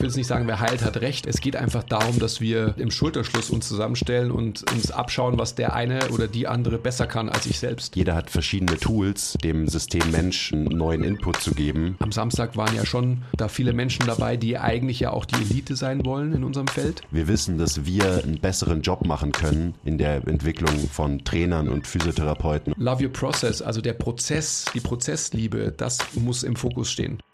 Ich will jetzt nicht sagen, wer heilt, hat recht. Es geht einfach darum, dass wir im Schulterschluss uns zusammenstellen und uns abschauen, was der eine oder die andere besser kann als ich selbst. Jeder hat verschiedene Tools, dem System Mensch einen neuen Input zu geben. Am Samstag waren ja schon da viele Menschen dabei, die eigentlich ja auch die Elite sein wollen in unserem Feld. Wir wissen, dass wir einen besseren Job machen können in der Entwicklung von Trainern und Physiotherapeuten. Love your process, also der Prozess, die Prozessliebe, das muss im Fokus stehen.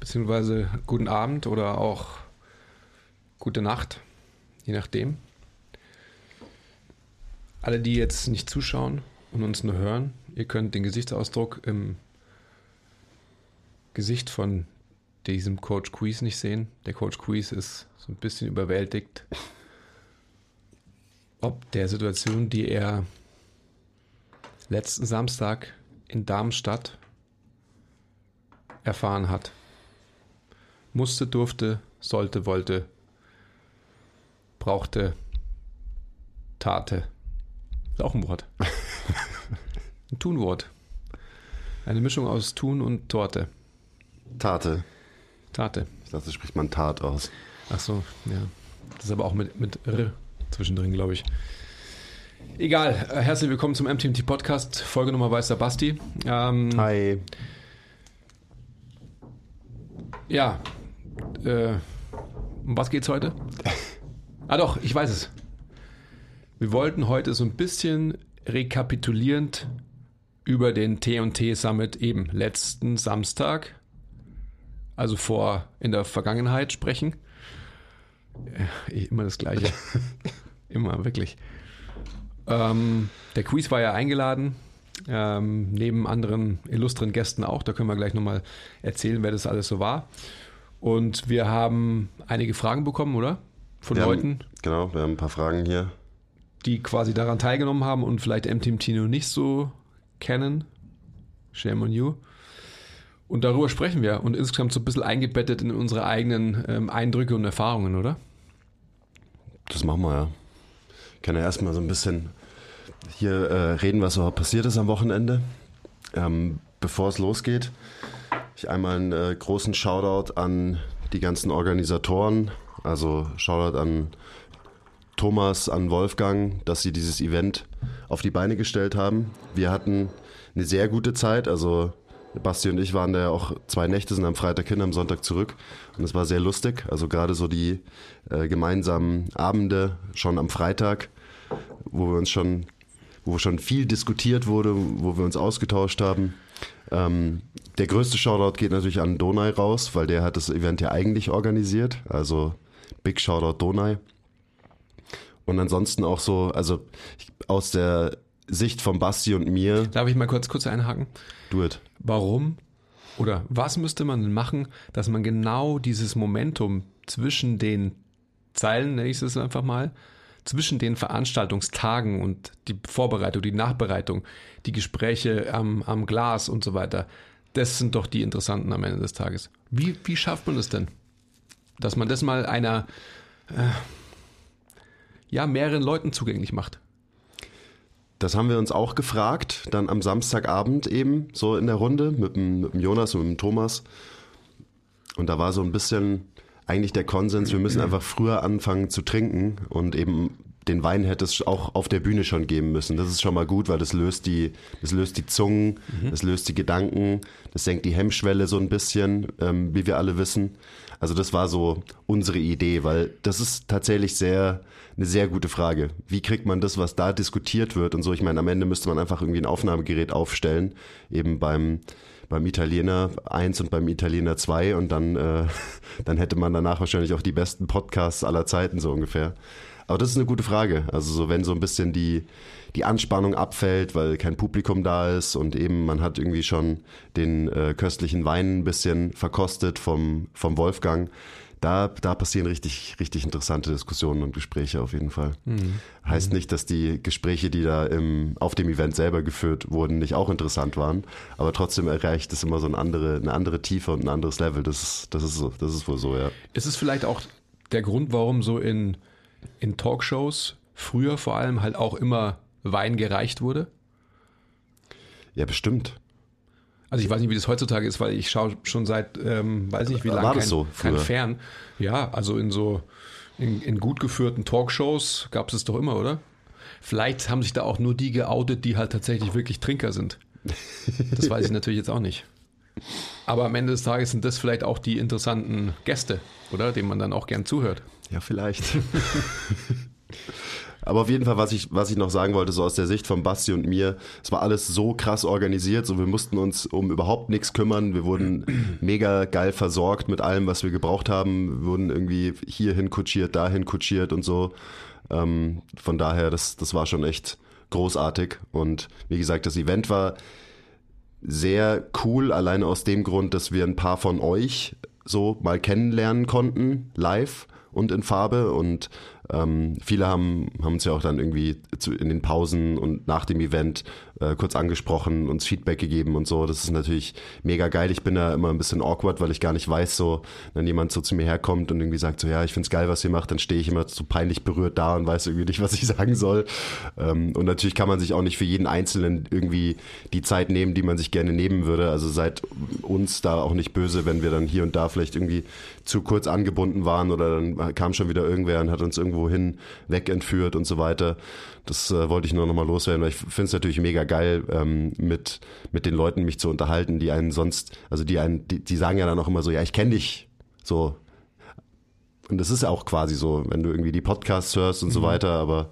beziehungsweise guten Abend oder auch gute Nacht, je nachdem. Alle, die jetzt nicht zuschauen und uns nur hören, ihr könnt den Gesichtsausdruck im Gesicht von diesem Coach Quiz nicht sehen. Der Coach Quiz ist so ein bisschen überwältigt, ob der Situation, die er letzten Samstag in Darmstadt erfahren hat. Musste, durfte, sollte, wollte, brauchte, tate. Ist auch ein Wort. Ein Tunwort. Eine Mischung aus Tun und Torte. Tate. Tate. Ich dachte, spricht man Tat aus. Ach so, ja. Das ist aber auch mit, mit R zwischendrin, glaube ich. Egal, äh, herzlich willkommen zum MTMT Podcast, Folge Nummer Weißer Basti. Ähm, Hi. Ja, äh, um was geht's heute? ah doch, ich weiß es. Wir wollten heute so ein bisschen rekapitulierend über den T&T Summit eben letzten Samstag, also vor in der Vergangenheit sprechen. Äh, immer das Gleiche. immer, wirklich. Ähm, der Quiz war ja eingeladen, ähm, neben anderen illustren Gästen auch. Da können wir gleich nochmal erzählen, wer das alles so war. Und wir haben einige Fragen bekommen, oder? Von Wir Leuten, Haben, genau, wir haben ein paar Fragen hier. die quasi daran teilgenommen haben und vielleicht MTMT noch nicht so kennen. Shame on you. Und darüber sprechen wir und insgesamt so ein bisschen eingebettet in unsere eigenen ähm, Eindrücke und Erfahrungen, oder? Das machen wir ja. Ich kann ja erstmal so ein bisschen hier äh, reden, was so passiert ist am Wochenende. Ähm, bevor es losgeht, ich einmal einen äh, großen Shoutout an die ganzen Organisatoren. Also Shoutout an Thomas, an Wolfgang, dass sie dieses Event auf die Beine gestellt haben. Wir hatten eine sehr gute Zeit. Also Basti und ich waren da ja auch zwei Nächte, sind am Freitag hin, am Sonntag zurück. Und es war sehr lustig. Also gerade so die äh, gemeinsamen Abende schon am Freitag, wo wir uns schon, wo schon viel diskutiert wurde, wo wir uns ausgetauscht haben. Ähm, der größte Shoutout geht natürlich an Donai raus, weil der hat das Event ja eigentlich organisiert. Also Big Shoutout Donai. Und ansonsten auch so, also aus der Sicht von Basti und mir, Darf ich mal kurz, kurz einhaken? do it. Warum oder was müsste man denn machen, dass man genau dieses Momentum zwischen den Zeilen, nenne ich es einfach mal, zwischen den Veranstaltungstagen und die Vorbereitung, die Nachbereitung, die Gespräche am, am Glas und so weiter, das sind doch die interessanten am Ende des Tages. Wie, wie schafft man das denn? Dass man das mal einer, äh, ja, mehreren Leuten zugänglich macht. Das haben wir uns auch gefragt, dann am Samstagabend eben, so in der Runde mit dem, mit dem Jonas und mit dem Thomas. Und da war so ein bisschen eigentlich der Konsens, wir müssen einfach früher anfangen zu trinken und eben den Wein hätte es auch auf der Bühne schon geben müssen. Das ist schon mal gut, weil das löst die, das löst die Zungen, das löst die Gedanken, das senkt die Hemmschwelle so ein bisschen, ähm, wie wir alle wissen. Also das war so unsere Idee, weil das ist tatsächlich sehr eine sehr gute Frage. Wie kriegt man das, was da diskutiert wird und so? Ich meine, am Ende müsste man einfach irgendwie ein Aufnahmegerät aufstellen, eben beim beim Italiener 1 und beim Italiener 2 und dann, äh, dann hätte man danach wahrscheinlich auch die besten Podcasts aller Zeiten so ungefähr. Aber das ist eine gute Frage. Also so, wenn so ein bisschen die, die Anspannung abfällt, weil kein Publikum da ist und eben man hat irgendwie schon den äh, köstlichen Wein ein bisschen verkostet vom, vom Wolfgang. Da, da passieren richtig, richtig interessante Diskussionen und Gespräche auf jeden Fall. Mhm. Heißt nicht, dass die Gespräche, die da im, auf dem Event selber geführt wurden, nicht auch interessant waren, aber trotzdem erreicht es immer so eine andere, eine andere Tiefe und ein anderes Level. Das ist, das ist so, das ist wohl so, ja. Ist es vielleicht auch der Grund, warum so in, in Talkshows früher vor allem halt auch immer Wein gereicht wurde? Ja, bestimmt. Also ich weiß nicht, wie das heutzutage ist, weil ich schaue schon seit, ähm, weiß nicht wie lange, kein, so kein Fern. Ja, also in so, in, in gut geführten Talkshows gab es es doch immer, oder? Vielleicht haben sich da auch nur die geoutet, die halt tatsächlich wirklich Trinker sind. Das weiß ich natürlich jetzt auch nicht. Aber am Ende des Tages sind das vielleicht auch die interessanten Gäste, oder? Denen man dann auch gern zuhört. Ja, vielleicht. Aber auf jeden Fall, was ich, was ich noch sagen wollte, so aus der Sicht von Basti und mir, es war alles so krass organisiert, so wir mussten uns um überhaupt nichts kümmern. Wir wurden mega geil versorgt mit allem, was wir gebraucht haben. Wir wurden irgendwie hierhin kutschiert, dahin kutschiert und so. Ähm, von daher, das, das war schon echt großartig. Und wie gesagt, das Event war sehr cool, alleine aus dem Grund, dass wir ein paar von euch so mal kennenlernen konnten, live und in Farbe. Und ähm, viele haben, haben uns ja auch dann irgendwie zu, in den Pausen und nach dem Event äh, kurz angesprochen, uns Feedback gegeben und so. Das ist natürlich mega geil. Ich bin da immer ein bisschen awkward, weil ich gar nicht weiß, so, wenn jemand so zu mir herkommt und irgendwie sagt so, ja, ich find's geil, was ihr macht, dann stehe ich immer so peinlich berührt da und weiß irgendwie nicht, was ich sagen soll. Ähm, und natürlich kann man sich auch nicht für jeden Einzelnen irgendwie die Zeit nehmen, die man sich gerne nehmen würde. Also seid uns da auch nicht böse, wenn wir dann hier und da vielleicht irgendwie zu kurz angebunden waren oder dann kam schon wieder irgendwer und hat uns irgendwo hin wegentführt und so weiter. Das äh, wollte ich nur nochmal loswerden, weil ich finde es natürlich mega geil, ähm, mit, mit den Leuten mich zu unterhalten, die einen sonst, also die einen, die, die sagen ja dann auch immer so, ja, ich kenne dich. So. Und das ist ja auch quasi so, wenn du irgendwie die Podcasts hörst und mhm. so weiter, aber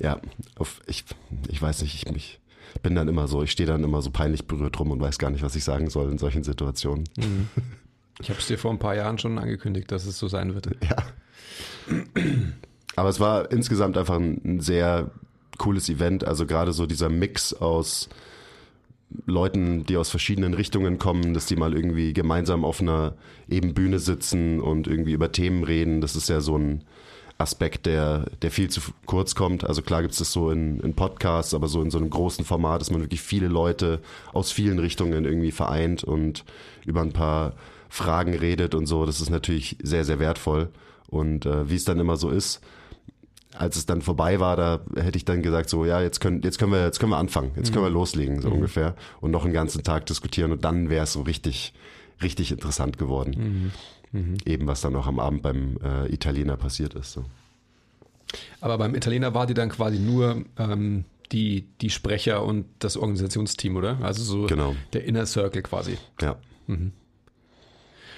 ja, auf, ich, ich weiß nicht, ich mich bin dann immer so, ich stehe dann immer so peinlich berührt rum und weiß gar nicht, was ich sagen soll in solchen Situationen. Mhm. Ich habe es dir vor ein paar Jahren schon angekündigt, dass es so sein wird. Ja. Aber es war insgesamt einfach ein, sehr cooles Event. Also gerade so dieser Mix aus Leuten, die aus verschiedenen Richtungen kommen, dass die mal irgendwie gemeinsam auf einer eben Bühne sitzen und irgendwie über Themen reden. Das ist ja so ein Aspekt, der, der viel zu kurz kommt. Also klar gibt es das so in, in Podcasts, aber so in so einem großen Format, dass man wirklich viele Leute aus vielen Richtungen irgendwie vereint und über ein paar Fragen redet und so. Das ist natürlich sehr, sehr wertvoll. Und äh, wie es dann immer so ist, als es dann vorbei war, da hätte ich dann gesagt, so, ja, jetzt können, jetzt können wir, jetzt können wir anfangen, jetzt können wir mhm. loslegen, so mhm. ungefähr, und noch einen ganzen Tag diskutieren und dann wäre es so richtig, richtig interessant geworden. Mhm. mhm. Eben, was dann auch am Abend beim äh, Italiener passiert ist. So. Aber beim Italiener war die dann quasi nur ähm, die, die Sprecher und das Organisationsteam, oder? Also so genau. der Inner Circle quasi. Ja. Mhm.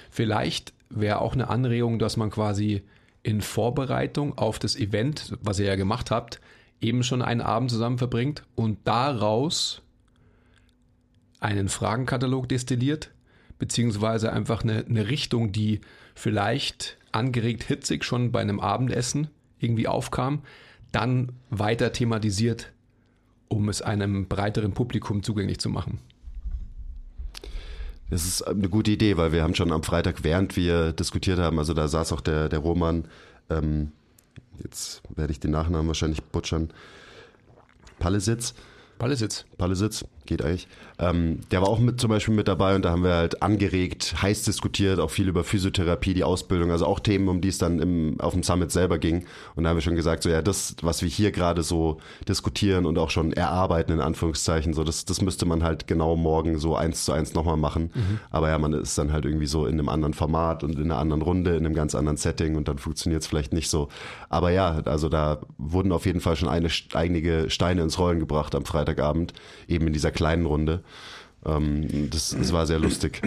Vielleicht wäre auch eine Anregung, dass man quasi in Vorbereitung auf das Event, was ihr ja gemacht habt, eben schon einen Abend zusammen verbringt und daraus einen Fragenkatalog destilliert, beziehungsweise einfach eine, eine Richtung, die vielleicht angeregt hitzig schon bei einem Abendessen irgendwie aufkam, dann weiter thematisiert, um es einem breiteren Publikum zugänglich zu machen. Das ist eine gute Idee, weil wir haben schon am Freitag, während wir diskutiert haben, also da saß auch der, der Roman, ähm, jetzt werde ich den Nachnamen wahrscheinlich butchern, Pallesitz. Pallesitz. Pallesitz, geht eigentlich. Ähm, der war auch mit zum Beispiel mit dabei und da haben wir halt angeregt, heiß diskutiert, auch viel über Physiotherapie, die Ausbildung, also auch Themen, um die es dann im, auf dem Summit selber ging. Und da haben wir schon gesagt, so ja, das, was wir hier gerade so diskutieren und auch schon erarbeiten, in Anführungszeichen, so das, das müsste man halt genau morgen so eins zu eins nochmal machen. Mhm. Aber ja, man ist dann halt irgendwie so in einem anderen Format und in einer anderen Runde, in einem ganz anderen Setting und dann funktioniert es vielleicht nicht so. Aber ja, also da wurden auf jeden Fall schon eine, einige Steine ins Rollen gebracht am Freitagabend, eben in dieser kleinen Runde. Ähm, das, das war sehr lustig.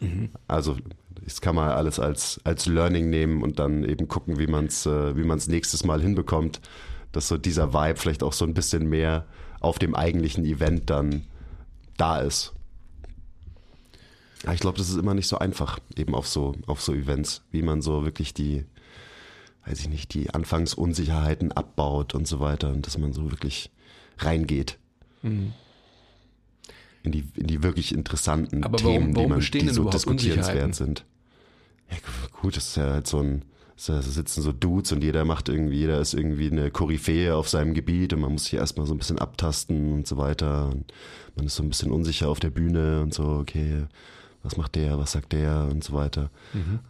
Mhm. Also das kann man alles als, als Learning nehmen und dann eben gucken, wie man es äh, wie man's nächstes Mal hinbekommt, dass so dieser Vibe vielleicht auch so ein bisschen mehr auf dem eigentlichen Event dann da ist. Ich glaube, das ist immer nicht so einfach, eben auf so, auf so Events, wie man so wirklich die, weiß ich nicht, die Anfangsunsicherheiten abbaut und so weiter und dass man so wirklich reingeht. Mhm. In die, in die wirklich interessanten Aber Themen, warum die, man, die so diskutierenswert sind. Ja, gut, das ist ja halt so ein, da sitzen so Dudes und jeder macht irgendwie, jeder ist irgendwie eine Koryphäe auf seinem Gebiet und man muss sich erstmal so ein bisschen abtasten und so weiter. Und man ist so ein bisschen unsicher auf der Bühne und so, okay, was macht der, was sagt der und so weiter.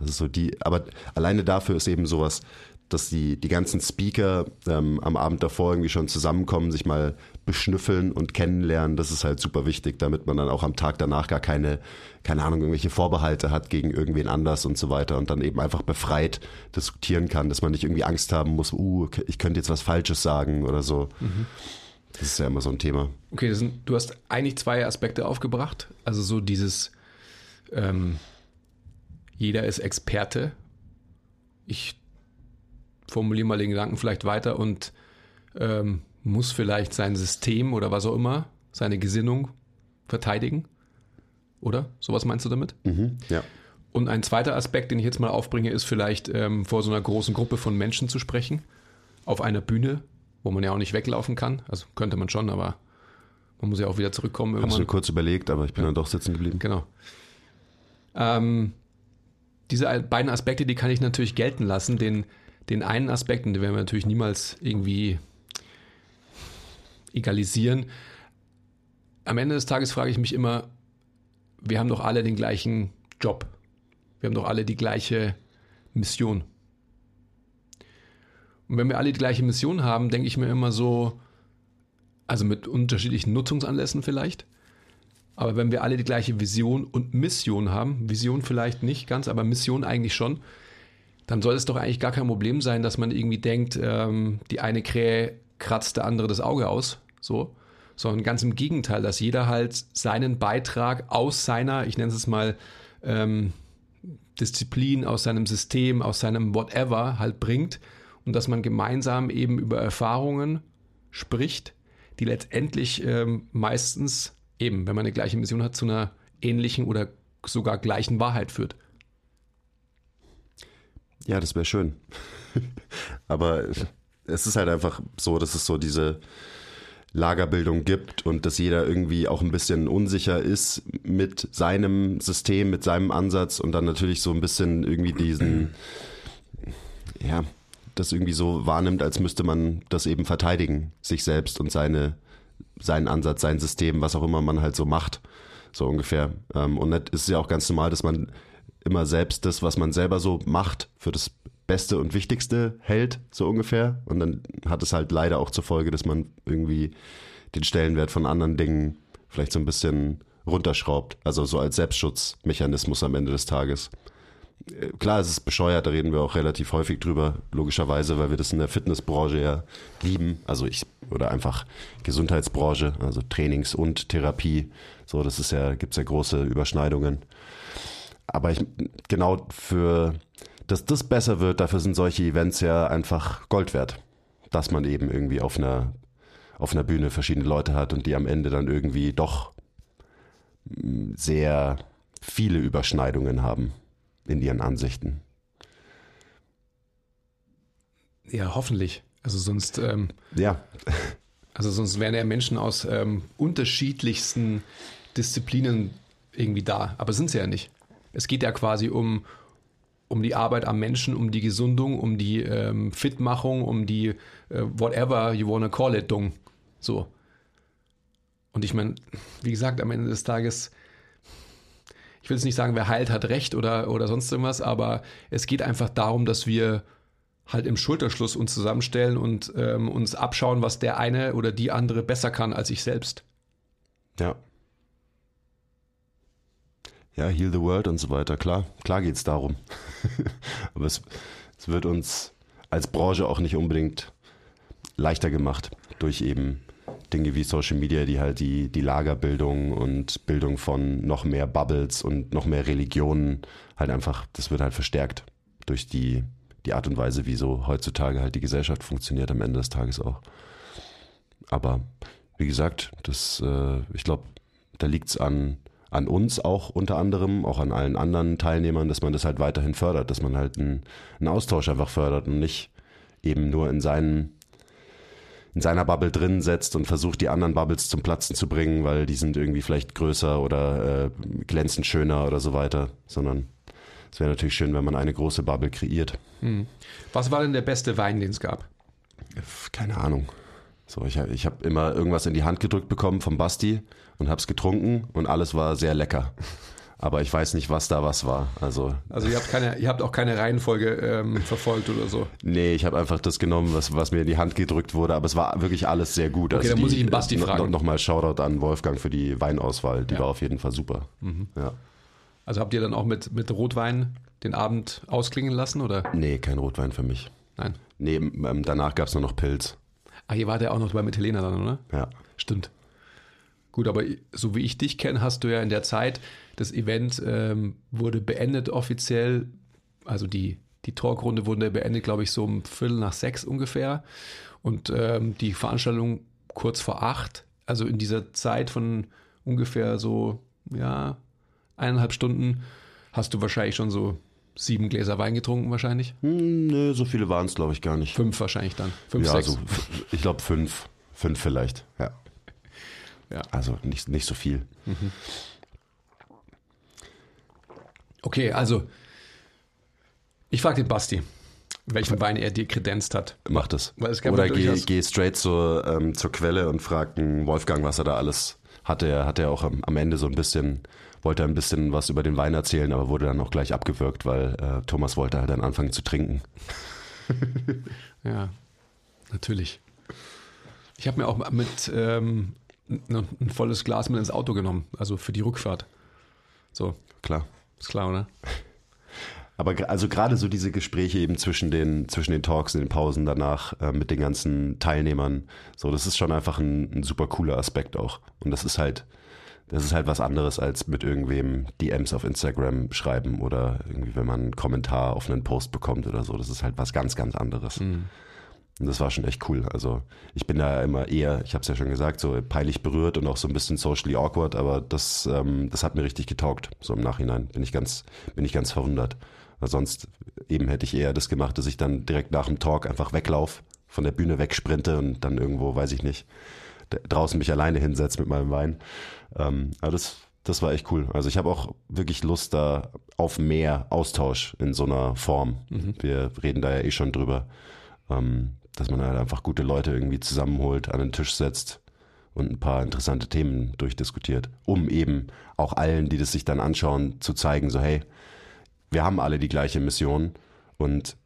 Also so die, aber alleine dafür ist eben sowas, dass die, die ganzen Speaker ähm, am Abend davor irgendwie schon zusammenkommen, sich mal beschnüffeln und kennenlernen, das ist halt super wichtig, damit man dann auch am Tag danach gar keine, keine Ahnung, irgendwelche Vorbehalte hat gegen irgendwen anders und so weiter und dann eben einfach befreit diskutieren kann, dass man nicht irgendwie Angst haben muss, uh, ich könnte jetzt was Falsches sagen oder so. Das ist ja immer so ein Thema. Okay, sind, du hast eigentlich zwei Aspekte aufgebracht. Also so dieses, ähm, jeder ist Experte. Ich formuliere mal den Gedanken vielleicht weiter und ähm, muss vielleicht sein System oder was auch immer, seine Gesinnung verteidigen. Oder? Sowas meinst du damit? Mhm. Ja. Und ein zweiter Aspekt, den ich jetzt mal aufbringe, ist vielleicht ähm, vor so einer großen Gruppe von Menschen zu sprechen. Auf einer Bühne, wo man ja auch nicht weglaufen kann. Also könnte man schon, aber man muss ja auch wieder zurückkommen irgendwann. mir kurz überlegt, aber ich bin dann doch sitzen geblieben. Genau. Ähm, diese beiden Aspekte, die kann ich natürlich gelten lassen. Den, den einen Aspekt, und den werden wir natürlich niemals irgendwie egalisieren. Am Ende des Tages frage ich mich immer, wir haben doch alle den gleichen Job. Wir haben doch alle die gleiche Mission. Und wenn wir alle die gleiche Mission haben, denke ich mir immer so, also mit unterschiedlichen Nutzungsanlässen vielleicht, aber wenn wir alle die gleiche Vision und Mission haben, Vision vielleicht nicht ganz, aber Mission eigentlich schon, dann soll es doch eigentlich gar kein Problem sein, dass man irgendwie denkt, ähm, die eine Krähe kratzt der andere das Auge aus, so, sondern ganz im Gegenteil, dass jeder halt seinen Beitrag aus seiner, ich nenne es mal, ähm, Disziplin, aus seinem System, aus seinem Whatever halt bringt und dass man gemeinsam eben über Erfahrungen spricht, die letztendlich ähm, meistens eben, wenn man eine gleiche Mission hat, zu einer ähnlichen oder sogar gleichen Wahrheit führt. Ja, das wäre schön. Aber es ist halt einfach so, dass es so diese Lagerbildung gibt und dass jeder irgendwie auch ein bisschen unsicher ist mit seinem System, mit seinem Ansatz und dann natürlich so ein bisschen irgendwie diesen, ja, das irgendwie so wahrnimmt, als müsste man das eben verteidigen, sich selbst und seine, seinen Ansatz, sein System, was auch immer man halt so macht, so ungefähr. Ähm, Und das ist ja auch ganz normal, dass man immer selbst das, was man selber so macht, für das Beste und Wichtigste hält, so ungefähr. Und dann hat es halt leider auch zur Folge, dass man irgendwie den Stellenwert von anderen Dingen vielleicht so ein bisschen runterschraubt. Also so als Selbstschutzmechanismus am Ende des Tages. Äh, Klar, es ist bescheuert, da reden wir auch relativ häufig drüber, logischerweise, weil wir das in der Fitnessbranche ja lieben. Also ich, oder einfach Gesundheitsbranche, also Trainings und Therapie. So, das ist ja, gibt's ja große Überschneidungen. Aber ich, genau für, dass das besser wird, dafür sind solche Events ja einfach Gold wert. Dass man eben irgendwie auf einer, auf einer Bühne verschiedene Leute hat und die am Ende dann irgendwie doch mm, sehr viele Überschneidungen haben in ihren Ansichten. Ja, hoffentlich. Also sonst, ähm, Ja, also sonst wären ja Menschen aus ähm, unterschiedlichsten Disziplinen irgendwie da. Aber sind sie ja nicht. Es geht ja quasi um, um die Arbeit am Menschen, um die Gesundung, um die ähm, Fitmachung, um die äh, whatever you wanna call it, Dung. So. Und ich meine, wie gesagt, am Ende des Tages, ich will jetzt nicht sagen, wer heilt, hat recht oder, oder sonst irgendwas, aber es geht einfach darum, dass wir halt im Schulterschluss uns zusammenstellen und ähm, uns abschauen, was der eine oder die andere besser kann als ich selbst. ja. Ja, Heal the World und so weiter. Klar, klar geht's darum. Aber es, es wird uns als Branche auch nicht unbedingt leichter gemacht durch eben Dinge wie Social Media, die halt die, die Lagerbildung und Bildung von noch mehr Bubbles und noch mehr Religionen halt einfach, das wird halt verstärkt durch die, die Art und Weise, wie so heutzutage halt die Gesellschaft funktioniert am Ende des Tages auch. Aber wie gesagt, das, äh, ich glaube, da liegt's an, an uns auch unter anderem, auch an allen anderen Teilnehmern, dass man das halt weiterhin fördert, dass man halt einen, einen Austausch einfach fördert und nicht eben nur in seinen in seiner Bubble drin setzt und versucht, die anderen Bubbles zum Platzen zu bringen, weil die sind irgendwie vielleicht größer oder äh, glänzend schöner oder so weiter, sondern es wäre natürlich schön, wenn man eine große Bubble kreiert. Hm. Was war denn der beste Wein, den es gab? Keine Ahnung. So, ich, ich habe immer irgendwas in die Hand gedrückt bekommen vom Basti und habe es getrunken und alles war sehr lecker. Aber ich weiß nicht, was da was war. Also, also ihr, habt keine, ihr habt auch keine Reihenfolge ähm, verfolgt oder so? Nee, ich habe einfach das genommen, was, was mir in die Hand gedrückt wurde. Aber es war wirklich alles sehr gut. Okay, also dann muss ich ihn Basti äh, fragen. Nochmal Shoutout an Wolfgang für die Weinauswahl. Die ja. war auf jeden Fall super. Mhm. Ja. Also habt ihr dann auch mit, mit Rotwein den Abend ausklingen lassen? Oder? Nee, kein Rotwein für mich. Nein. Nee, ähm, danach gab es nur noch Pilz. Ah, hier war der auch noch bei mit Helena dann, oder? Ja. Stimmt. Gut, aber so wie ich dich kenne, hast du ja in der Zeit, das Event ähm, wurde beendet offiziell, also die, die Talkrunde wurde beendet, glaube ich, so um Viertel nach sechs ungefähr. Und ähm, die Veranstaltung kurz vor acht. Also in dieser Zeit von ungefähr so, ja, eineinhalb Stunden hast du wahrscheinlich schon so sieben Gläser Wein getrunken wahrscheinlich? Hm, nö, so viele waren es, glaube ich, gar nicht. Fünf wahrscheinlich dann. Fünf, ja, sechs. So, ich glaube fünf. Fünf vielleicht, ja. Ja. Also nicht, nicht so viel. Mhm. Okay, also ich frage den Basti, welchen Wein er dir kredenzt hat. Mach das. Oder geh, geh straight zur, ähm, zur Quelle und frag Wolfgang, was er da alles hatte. Er hatte ja auch am, am Ende so ein bisschen wollte ein bisschen was über den Wein erzählen, aber wurde dann auch gleich abgewürgt, weil äh, Thomas wollte halt dann anfangen zu trinken. ja, natürlich. Ich habe mir auch mit ähm, ein volles Glas mit ins Auto genommen, also für die Rückfahrt. So. Klar. Ist klar, oder? Aber also gerade so diese Gespräche eben zwischen den, zwischen den Talks, in den Pausen danach äh, mit den ganzen Teilnehmern, so, das ist schon einfach ein, ein super cooler Aspekt auch. Und das ist halt, das ist halt was anderes als mit irgendwem DMs auf Instagram schreiben oder irgendwie, wenn man einen Kommentar auf einen Post bekommt oder so. Das ist halt was ganz, ganz anderes. Mhm. Und das war schon echt cool. Also ich bin da immer eher, ich habe es ja schon gesagt, so peinlich berührt und auch so ein bisschen socially awkward, aber das, ähm, das hat mir richtig getaugt. So im Nachhinein bin ich ganz, bin ich ganz verwundert. Weil sonst eben hätte ich eher das gemacht, dass ich dann direkt nach dem Talk einfach weglauf, von der Bühne wegsprinte und dann irgendwo, weiß ich nicht, draußen mich alleine hinsetze mit meinem Wein. Ähm, aber das, das war echt cool. Also ich habe auch wirklich Lust da auf mehr Austausch in so einer Form. Mhm. Wir reden da ja eh schon drüber, ähm, dass man halt einfach gute Leute irgendwie zusammenholt, an den Tisch setzt und ein paar interessante Themen durchdiskutiert, um eben auch allen, die das sich dann anschauen, zu zeigen, so hey, wir haben alle die gleiche Mission und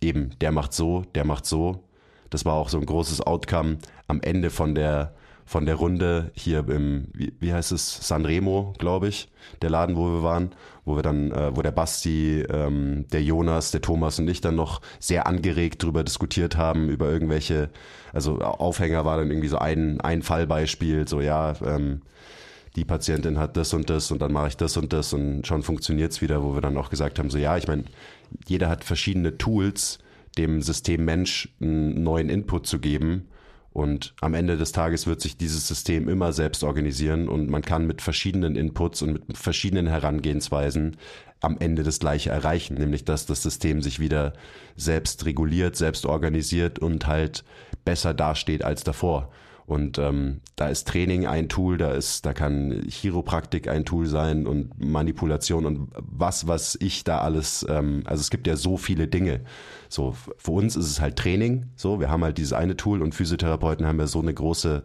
eben der macht so, der macht so. Das war auch so ein großes Outcome am Ende von der von der Runde hier im, wie, wie heißt es, Sanremo, glaube ich, der Laden, wo wir waren, wo wir dann, äh, wo der Basti, ähm, der Jonas, der Thomas und ich dann noch sehr angeregt drüber diskutiert haben, über irgendwelche, also Aufhänger war dann irgendwie so ein, ein Fallbeispiel, so ja, ähm, die Patientin hat das und das und dann mache ich das und das und schon funktioniert's wieder, wo wir dann auch gesagt haben, so ja, ich meine, jeder hat verschiedene Tools, dem System Mensch einen neuen Input zu geben und am Ende des Tages wird sich dieses System immer selbst organisieren und man kann mit verschiedenen Inputs und mit verschiedenen Herangehensweisen am Ende das Gleiche erreichen, nämlich dass das System sich wieder selbst reguliert, selbst organisiert und halt besser dasteht als davor. Und ähm, da ist Training ein Tool, da ist, da kann Chiropraktik ein Tool sein und Manipulation und was, was ich da alles, ähm, also es gibt ja so viele Dinge. So, für uns ist es halt Training, so, wir haben halt dieses eine Tool und Physiotherapeuten haben ja so eine große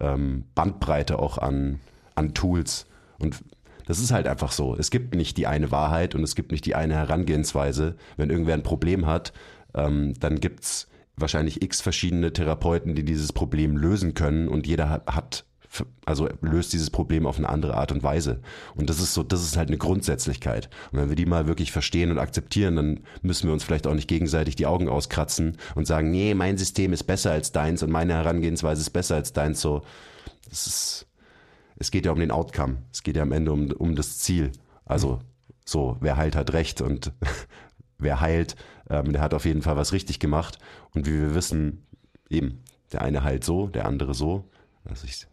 ähm, Bandbreite auch an, an Tools. Und das ist halt einfach so. Es gibt nicht die eine Wahrheit und es gibt nicht die eine Herangehensweise. Wenn irgendwer ein Problem hat, ähm, dann gibt's wahrscheinlich x verschiedene Therapeuten, die dieses Problem lösen können und jeder hat also löst dieses Problem auf eine andere Art und Weise. Und das ist so, das ist halt eine Grundsätzlichkeit. Und wenn wir die mal wirklich verstehen und akzeptieren, dann müssen wir uns vielleicht auch nicht gegenseitig die Augen auskratzen und sagen, nee, mein System ist besser als deins und meine Herangehensweise ist besser als deins. So, das ist, es geht ja um den Outcome. Es geht ja am Ende um, um das Ziel. Also, so, wer heilt, hat recht und wer heilt, ähm, der hat auf jeden Fall was richtig gemacht. Und wie wir wissen, eben, der eine heilt so, der andere so. Also ich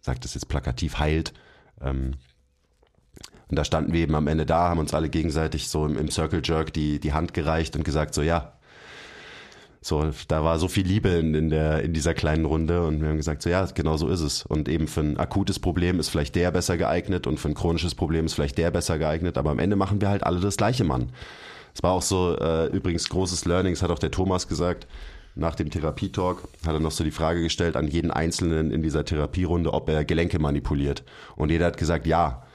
sage das jetzt plakativ, heilt. Ähm, Und da standen wir eben am Ende da, haben uns alle gegenseitig so im, im Circle Jerk die, die Hand gereicht und gesagt so, ja, so, da war so viel Liebe in, in, der, in dieser kleinen Runde und wir haben gesagt, so ja, genau so ist es. Und eben für ein akutes Problem ist vielleicht der besser geeignet und für ein chronisches Problem ist vielleicht der besser geeignet, aber am Ende machen wir halt alle das gleiche, Mann. Es war auch so, äh, übrigens großes Learnings, hat auch der Thomas gesagt, nach dem Therapietalk hat er noch so die Frage gestellt an jeden Einzelnen in dieser Therapierunde, ob er Gelenke manipuliert. Und jeder hat gesagt, ja.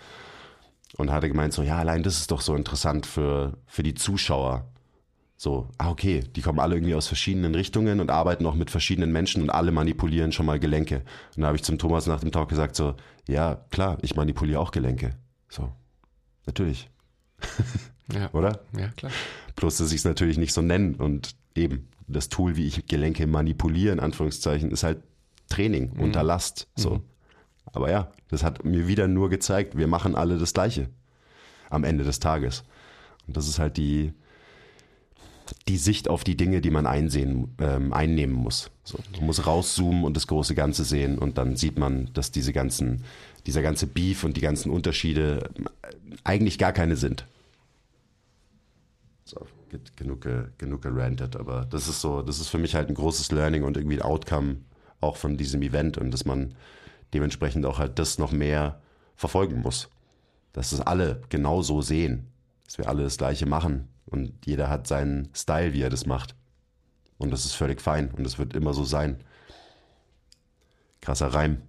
Und hatte gemeint so, ja, allein das ist doch so interessant für, für die Zuschauer. So, ah, okay, die kommen alle irgendwie aus verschiedenen Richtungen und arbeiten auch mit verschiedenen Menschen und alle manipulieren schon mal Gelenke. Und da habe ich zum Thomas nach dem Talk gesagt so, ja, klar, ich manipuliere auch Gelenke. So, natürlich. Ja. Oder? Ja, klar. Bloß, dass ich es natürlich nicht so nennen und eben das Tool, wie ich Gelenke manipuliere, in Anführungszeichen, ist halt Training unter Last. So. Aber ja, das hat mir wieder nur gezeigt, wir machen alle das Gleiche am Ende des Tages. Und das ist halt die, die Sicht auf die Dinge, die man einsehen, ähm, einnehmen muss. So, man muss rauszoomen und das große Ganze sehen und dann sieht man, dass diese ganzen, dieser ganze Beef und die ganzen Unterschiede äh, eigentlich gar keine sind. Get- genug, ge- genug gerantet, aber das ist so, das ist für mich halt ein großes Learning und irgendwie ein Outcome auch von diesem Event und dass man dementsprechend auch halt das noch mehr verfolgen muss. Dass es alle genau so sehen, dass wir alle das Gleiche machen und jeder hat seinen Style, wie er das macht. Und das ist völlig fein und das wird immer so sein. Krasser Reim.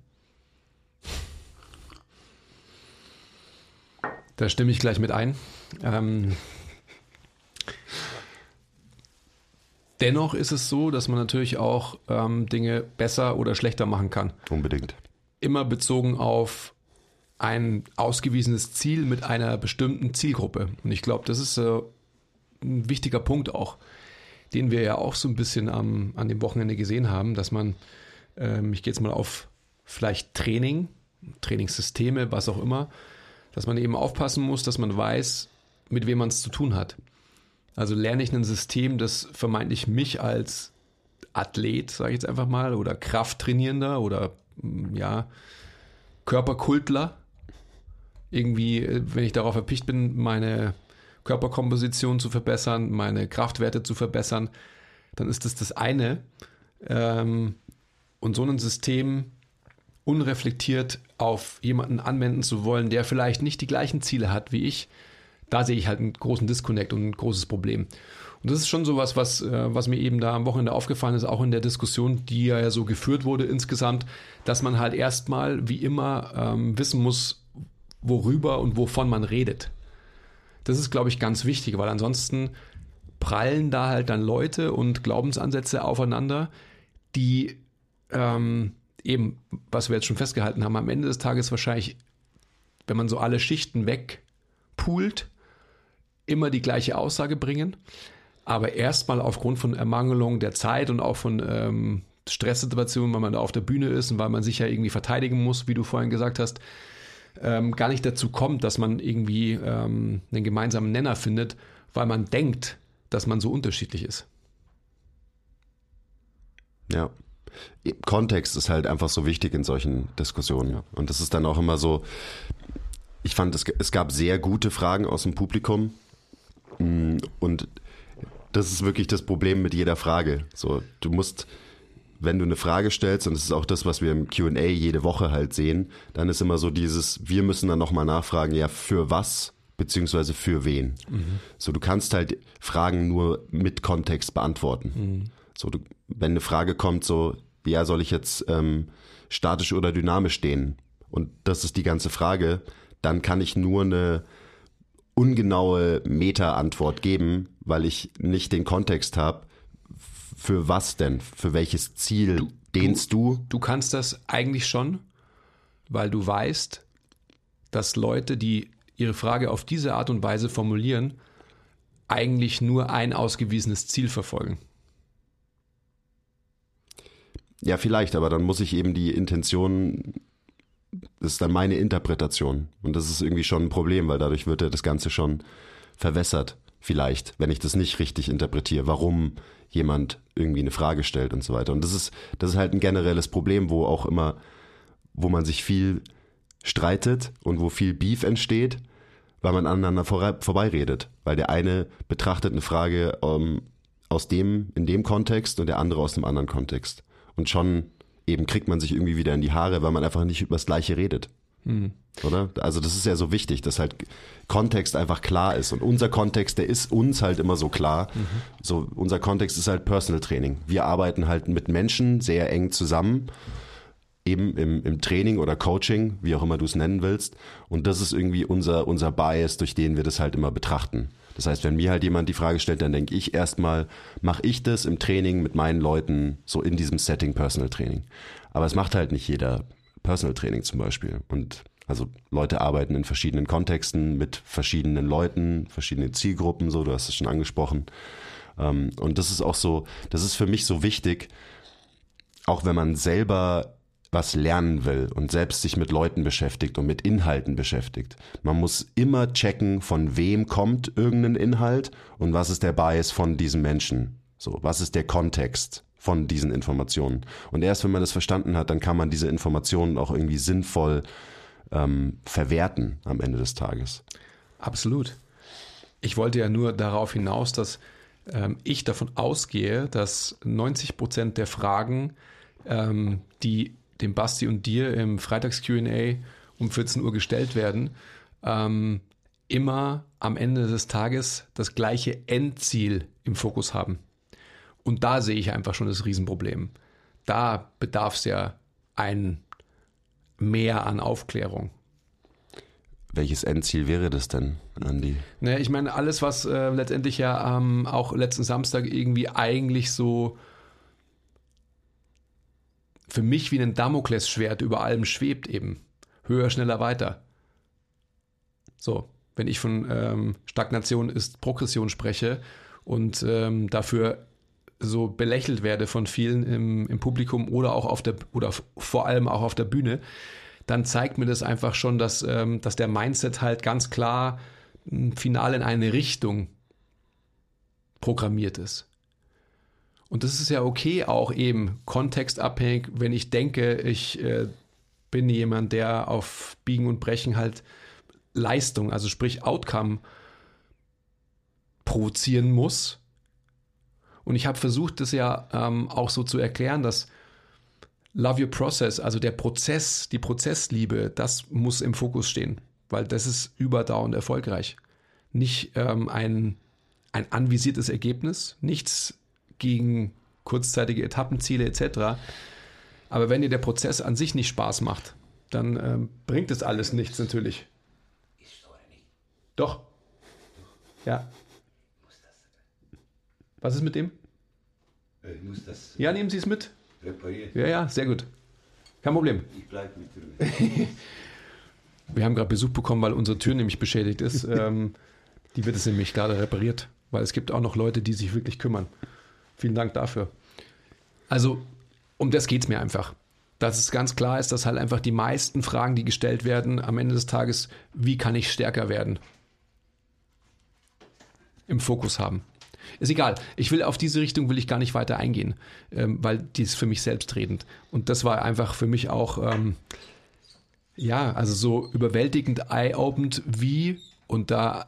Da stimme ich gleich mit ein. Ähm, dennoch ist es so, dass man natürlich auch ähm, Dinge besser oder schlechter machen kann. Unbedingt. Immer bezogen auf ein ausgewiesenes Ziel mit einer bestimmten Zielgruppe. Und ich glaube, das ist äh, ein wichtiger Punkt auch, den wir ja auch so ein bisschen am, an dem Wochenende gesehen haben, dass man, ähm, ich gehe jetzt mal auf vielleicht Training, Trainingssysteme, was auch immer, dass man eben aufpassen muss, dass man weiß, mit wem man es zu tun hat. Also lerne ich ein System, das vermeintlich mich als Athlet, sage ich jetzt einfach mal, oder Krafttrainierender oder mm, ja, Körperkultler, irgendwie, äh, wenn ich darauf erpicht bin, meine Körperkomposition zu verbessern, meine Kraftwerte zu verbessern, dann ist das das eine. Ähm, und so ein System unreflektiert auf jemanden anwenden zu wollen, der vielleicht nicht die gleichen Ziele hat wie ich, da sehe ich halt einen großen Disconnect und ein großes Problem. Und das ist schon sowas, was, äh, was mir eben da am Wochenende aufgefallen ist, auch in der Diskussion, die ja so geführt wurde insgesamt, dass man halt erstmal wie immer ähm, wissen muss, worüber und wovon man redet. Das ist, glaube ich, ganz wichtig, weil ansonsten prallen da halt dann Leute und Glaubensansätze aufeinander, die ähm, eben, was wir jetzt schon festgehalten haben, am Ende des Tages wahrscheinlich, wenn man so alle Schichten wegpoolt, immer die gleiche Aussage bringen, aber erstmal aufgrund von Ermangelung der Zeit und auch von ähm, Stresssituationen, weil man da auf der Bühne ist und weil man sich ja irgendwie verteidigen muss, wie du vorhin gesagt hast, ähm, gar nicht dazu kommt, dass man irgendwie ähm, einen gemeinsamen Nenner findet, weil man denkt, dass man so unterschiedlich ist. Ja. Kontext ist halt einfach so wichtig in solchen Diskussionen. Und das ist dann auch immer so, ich fand, es, es gab sehr gute Fragen aus dem Publikum. Mm, Und das ist wirklich das Problem mit jeder Frage. So, du musst, wenn du eine Frage stellst, und das ist auch das, was wir im QA jede Woche halt sehen, dann ist immer so dieses, wir müssen dann nochmal nachfragen, ja, für was, beziehungsweise für wen. So, du kannst halt Fragen nur mit Kontext beantworten. So, du, wenn eine Frage kommt, so, ja, soll ich jetzt ähm, statisch oder dynamisch stehen? Und das ist die ganze Frage, dann kann ich nur eine ungenaue Meta-Antwort geben, weil ich nicht den Kontext habe. Für was denn? Für welches Ziel dehnst du? Du kannst das eigentlich schon, weil du weißt, dass Leute, die ihre Frage auf diese Art und Weise formulieren, eigentlich nur ein ausgewiesenes Ziel verfolgen. Ja, vielleicht, aber dann muss ich eben die Intention, das ist dann meine Interpretation. Und das ist irgendwie schon ein Problem, weil dadurch wird ja das Ganze schon verwässert. Vielleicht, wenn ich das nicht richtig interpretiere, warum jemand irgendwie eine Frage stellt und so weiter. Und das ist, das ist halt ein generelles Problem, wo auch immer, wo man sich viel streitet und wo viel Beef entsteht, weil man aneinander vor, vorbeiredet. Weil der eine betrachtet eine Frage ähm, aus dem, in dem Kontext und der andere aus dem anderen Kontext. Und schon eben kriegt man sich irgendwie wieder in die Haare, weil man einfach nicht über das Gleiche redet. Mhm. Oder? Also das ist ja so wichtig, dass halt Kontext einfach klar ist. Und unser Kontext, der ist uns halt immer so klar. Mhm. So, unser Kontext ist halt Personal Training. Wir arbeiten halt mit Menschen sehr eng zusammen eben im, im Training oder Coaching, wie auch immer du es nennen willst. Und das ist irgendwie unser, unser Bias, durch den wir das halt immer betrachten. Das heißt, wenn mir halt jemand die Frage stellt, dann denke ich erstmal, mache ich das im Training mit meinen Leuten so in diesem Setting Personal Training. Aber es macht halt nicht jeder Personal Training zum Beispiel. Und also Leute arbeiten in verschiedenen Kontexten mit verschiedenen Leuten, verschiedenen Zielgruppen, so, du hast es schon angesprochen. Ähm, und das ist auch so, das ist für mich so wichtig, auch wenn man selber was lernen will und selbst sich mit Leuten beschäftigt und mit Inhalten beschäftigt. Man muss immer checken, von wem kommt irgendein Inhalt und was ist der Bias von diesem Menschen. So, was ist der Kontext von diesen Informationen? Und erst wenn man das verstanden hat, dann kann man diese Informationen auch irgendwie sinnvoll ähm, verwerten am Ende des Tages. Absolut. Ich wollte ja nur darauf hinaus, dass ähm, ich davon ausgehe, dass 90 Prozent der Fragen, ähm, die dem Basti und dir im Freitags-QA um 14 Uhr gestellt werden, ähm, immer am Ende des Tages das gleiche Endziel im Fokus haben. Und da sehe ich einfach schon das Riesenproblem. Da bedarf es ja ein Mehr an Aufklärung. Welches Endziel wäre das denn, Andi? Naja, ich meine, alles, was äh, letztendlich ja ähm, auch letzten Samstag irgendwie eigentlich so für mich wie ein Damoklesschwert über allem schwebt eben. Höher, schneller, weiter. So, wenn ich von ähm, Stagnation ist Progression spreche und ähm, dafür so belächelt werde von vielen im, im Publikum oder auch auf der oder vor allem auch auf der Bühne, dann zeigt mir das einfach schon, dass, ähm, dass der Mindset halt ganz klar final in eine Richtung programmiert ist. Und das ist ja okay, auch eben kontextabhängig, wenn ich denke, ich äh, bin jemand, der auf Biegen und Brechen halt Leistung, also sprich Outcome provozieren muss. Und ich habe versucht, das ja ähm, auch so zu erklären, dass Love Your Process, also der Prozess, die Prozessliebe, das muss im Fokus stehen, weil das ist überdauernd erfolgreich. Nicht ähm, ein, ein anvisiertes Ergebnis, nichts gegen kurzzeitige Etappenziele etc. Aber wenn dir der Prozess an sich nicht Spaß macht, dann ähm, bringt es alles nichts natürlich. Ist oder nicht? Doch. Ja. Was ist mit dem? Äh, ich muss das ja, nehmen Sie es mit. Reparieren. Ja, ja, sehr gut. Kein Problem. Ich bleibe mit drüber. Wir haben gerade Besuch bekommen, weil unsere Tür nämlich beschädigt ist. ähm, die wird es nämlich gerade repariert, weil es gibt auch noch Leute, die sich wirklich kümmern. Vielen Dank dafür. Also, um das geht es mir einfach. Dass es ganz klar ist, dass halt einfach die meisten Fragen, die gestellt werden, am Ende des Tages, wie kann ich stärker werden, im Fokus haben. Ist egal. Ich will auf diese Richtung will ich gar nicht weiter eingehen, ähm, weil die ist für mich selbstredend. Und das war einfach für mich auch, ähm, ja, also so überwältigend eye-opened wie, und da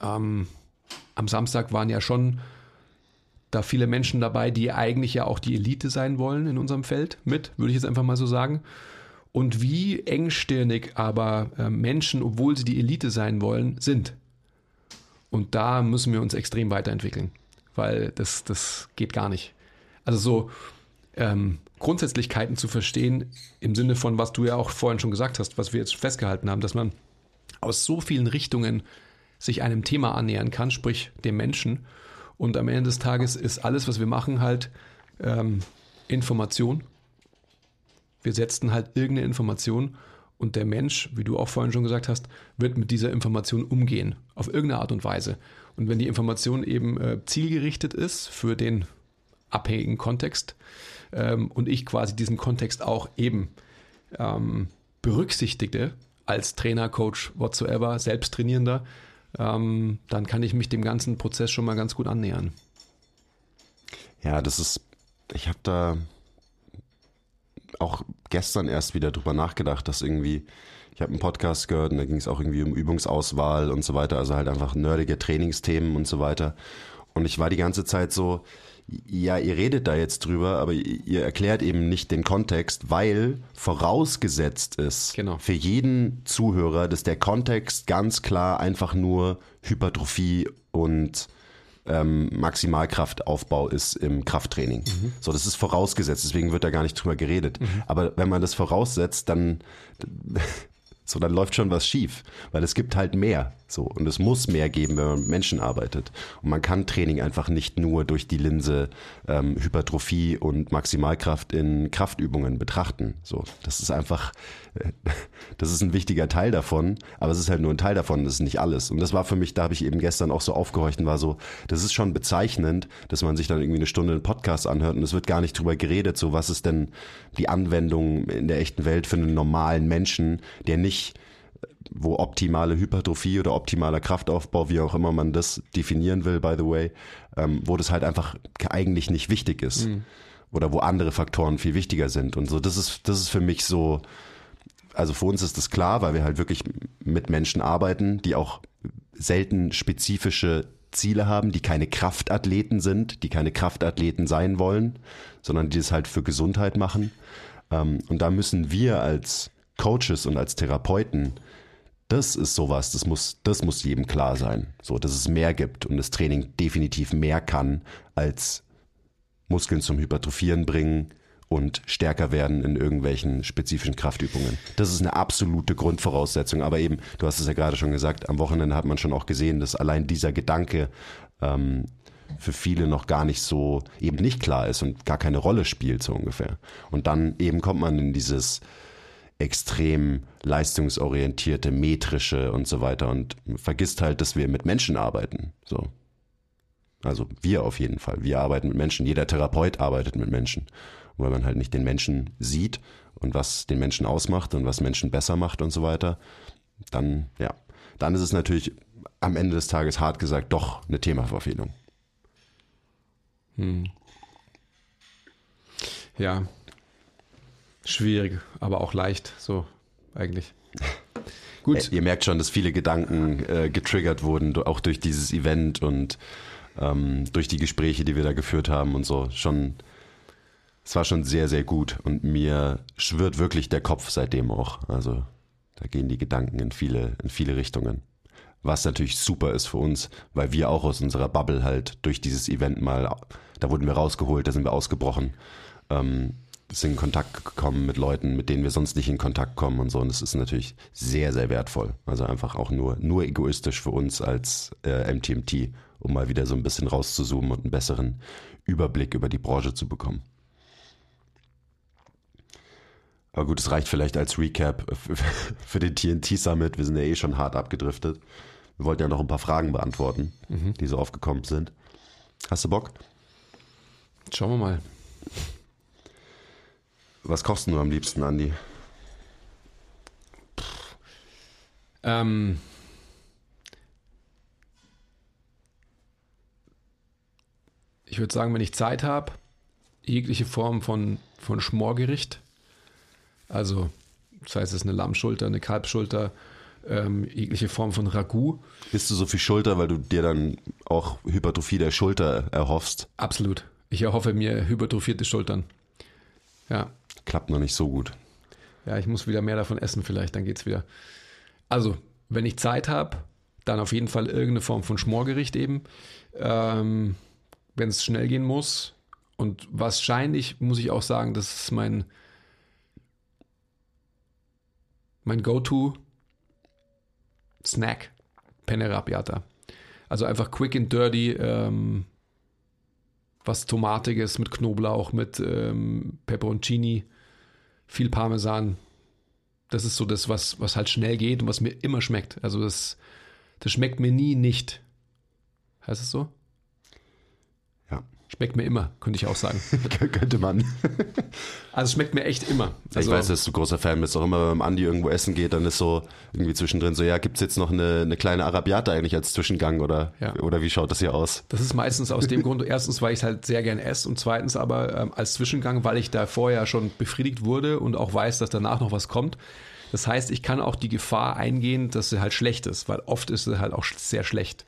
ähm, am Samstag waren ja schon da viele Menschen dabei, die eigentlich ja auch die Elite sein wollen in unserem Feld mit, würde ich jetzt einfach mal so sagen. Und wie engstirnig aber äh, Menschen, obwohl sie die Elite sein wollen, sind. Und da müssen wir uns extrem weiterentwickeln, weil das, das geht gar nicht. Also so ähm, Grundsätzlichkeiten zu verstehen im Sinne von, was du ja auch vorhin schon gesagt hast, was wir jetzt festgehalten haben, dass man aus so vielen Richtungen sich einem Thema annähern kann, sprich dem Menschen und am Ende des Tages ist alles, was wir machen, halt ähm, Information. Wir setzen halt irgendeine Information und der Mensch, wie du auch vorhin schon gesagt hast, wird mit dieser Information umgehen, auf irgendeine Art und Weise. Und wenn die Information eben äh, zielgerichtet ist für den abhängigen Kontext ähm, und ich quasi diesen Kontext auch eben ähm, berücksichtige als Trainer, Coach, whatsoever, Selbsttrainierender, ähm, dann kann ich mich dem ganzen Prozess schon mal ganz gut annähern. Ja, das ist, ich habe da auch gestern erst wieder drüber nachgedacht, dass irgendwie Ich habe einen Podcast gehört und da ging es auch irgendwie um Übungsauswahl und so weiter, also halt einfach nerdige Trainingsthemen und so weiter. Und ich war die ganze Zeit so, ja, ihr redet da jetzt drüber, aber ihr erklärt eben nicht den Kontext, weil vorausgesetzt ist Genau. für jeden Zuhörer, dass der Kontext ganz klar einfach nur Hypertrophie und ähm, Maximalkraftaufbau ist im Krafttraining. So, das ist vorausgesetzt, deswegen wird da gar nicht drüber geredet. Aber wenn man das voraussetzt, dann so, dann läuft schon was schief, weil es gibt halt mehr. So, und es muss mehr geben, wenn man mit Menschen arbeitet. Und man kann Training einfach nicht nur durch die Linse ähm, Hypertrophie und Maximalkraft in Kraftübungen betrachten. So, das ist einfach, äh, das ist ein wichtiger Teil davon, aber es ist halt nur ein Teil davon, das ist nicht alles. Und das war für mich, da habe ich eben gestern auch so aufgehorcht und war so, das ist schon bezeichnend, dass man sich dann irgendwie eine Stunde einen Podcast anhört und es wird gar nicht drüber geredet, so was ist denn die Anwendung in der echten Welt für einen normalen Menschen, der nicht wo optimale Hypertrophie oder optimaler Kraftaufbau, wie auch immer man das definieren will, by the way, ähm, wo das halt einfach eigentlich nicht wichtig ist. Oder wo andere Faktoren viel wichtiger sind. Und so, das ist, das ist für mich so, also für uns ist das klar, weil wir halt wirklich mit Menschen arbeiten, die auch selten spezifische Ziele haben, die keine Kraftathleten sind, die keine Kraftathleten sein wollen, sondern die es halt für Gesundheit machen. Ähm, und da müssen wir als Coaches und als Therapeuten, das ist sowas, das muss, das muss jedem klar sein. So, dass es mehr gibt und das Training definitiv mehr kann als Muskeln zum Hypertrophieren bringen und stärker werden in irgendwelchen spezifischen Kraftübungen. Das ist eine absolute Grundvoraussetzung. Aber eben, du hast es ja gerade schon gesagt, am Wochenende hat man schon auch gesehen, dass allein dieser Gedanke ähm, für viele noch gar nicht so eben nicht klar ist und gar keine Rolle spielt, so ungefähr. Und dann eben kommt man in dieses extrem leistungsorientierte, metrische und so weiter und vergisst halt, dass wir mit Menschen arbeiten. So. Also wir auf jeden Fall. Wir arbeiten mit Menschen. Jeder Therapeut arbeitet mit Menschen. Weil man halt nicht den Menschen sieht und was den Menschen ausmacht und was Menschen besser macht und so weiter, dann, ja, dann ist es natürlich am Ende des Tages hart gesagt doch eine Themaverfehlung. Ja. Schwierig, aber auch leicht, so eigentlich. Gut. Ihr merkt schon, dass viele Gedanken äh, getriggert wurden, auch durch dieses Event und ähm, durch die Gespräche, die wir da geführt haben und so. Schon, es war schon sehr, sehr gut und mir schwirrt wirklich der Kopf seitdem auch. Also da gehen die Gedanken in viele, in viele Richtungen. Was natürlich super ist für uns, weil wir auch aus unserer Bubble halt durch dieses Event mal, da wurden wir rausgeholt, da sind wir ausgebrochen. Ähm, sind in Kontakt gekommen mit Leuten, mit denen wir sonst nicht in Kontakt kommen und so. Und das ist natürlich sehr, sehr wertvoll. Also einfach auch nur, nur egoistisch für uns als äh, MTMT, um mal wieder so ein bisschen rauszuzoomen und einen besseren Überblick über die Branche zu bekommen. Aber gut, es reicht vielleicht als Recap für, für den TNT Summit. Wir sind ja eh schon hart abgedriftet. Wir wollten ja noch ein paar Fragen beantworten, die so aufgekommen sind. Hast du Bock? Schauen wir mal. Was kochst du am liebsten, Andi? Ähm, ich würde sagen, wenn ich Zeit habe, jegliche Form von, von Schmorgericht. Also, das heißt, es ist eine Lammschulter, eine Kalbschulter, ähm, jegliche Form von Ragout. Isst du so viel Schulter, weil du dir dann auch Hypertrophie der Schulter erhoffst? Absolut. Ich erhoffe mir hypertrophierte Schultern. Ja, Klappt noch nicht so gut. Ja, ich muss wieder mehr davon essen, vielleicht, dann geht's wieder. Also, wenn ich Zeit habe, dann auf jeden Fall irgendeine Form von Schmorgericht eben. Ähm, wenn es schnell gehen muss. Und wahrscheinlich muss ich auch sagen, das ist mein, mein Go-To-Snack, Penne Rabiata. Also einfach quick and dirty, ähm, was Tomatiges mit Knoblauch, mit ähm, Peperoncini, viel Parmesan. Das ist so das, was, was halt schnell geht und was mir immer schmeckt. Also das, das schmeckt mir nie nicht. Heißt es so? Schmeckt mir immer, könnte ich auch sagen. könnte man. Also es schmeckt mir echt immer. Also, ich weiß, dass du großer Fan bist. Auch immer, wenn Andi irgendwo essen geht, dann ist so irgendwie zwischendrin so, ja, gibt's jetzt noch eine, eine kleine Arabiata eigentlich als Zwischengang oder, Ja. oder wie schaut das hier aus? Das ist meistens aus dem Grund, erstens, weil ich es halt sehr gern esse und zweitens aber ähm, als Zwischengang, weil ich da vorher schon befriedigt wurde und auch weiß, dass danach noch was kommt. Das heißt, ich kann auch die Gefahr eingehen, dass sie halt schlecht ist, weil oft ist sie halt auch sehr schlecht.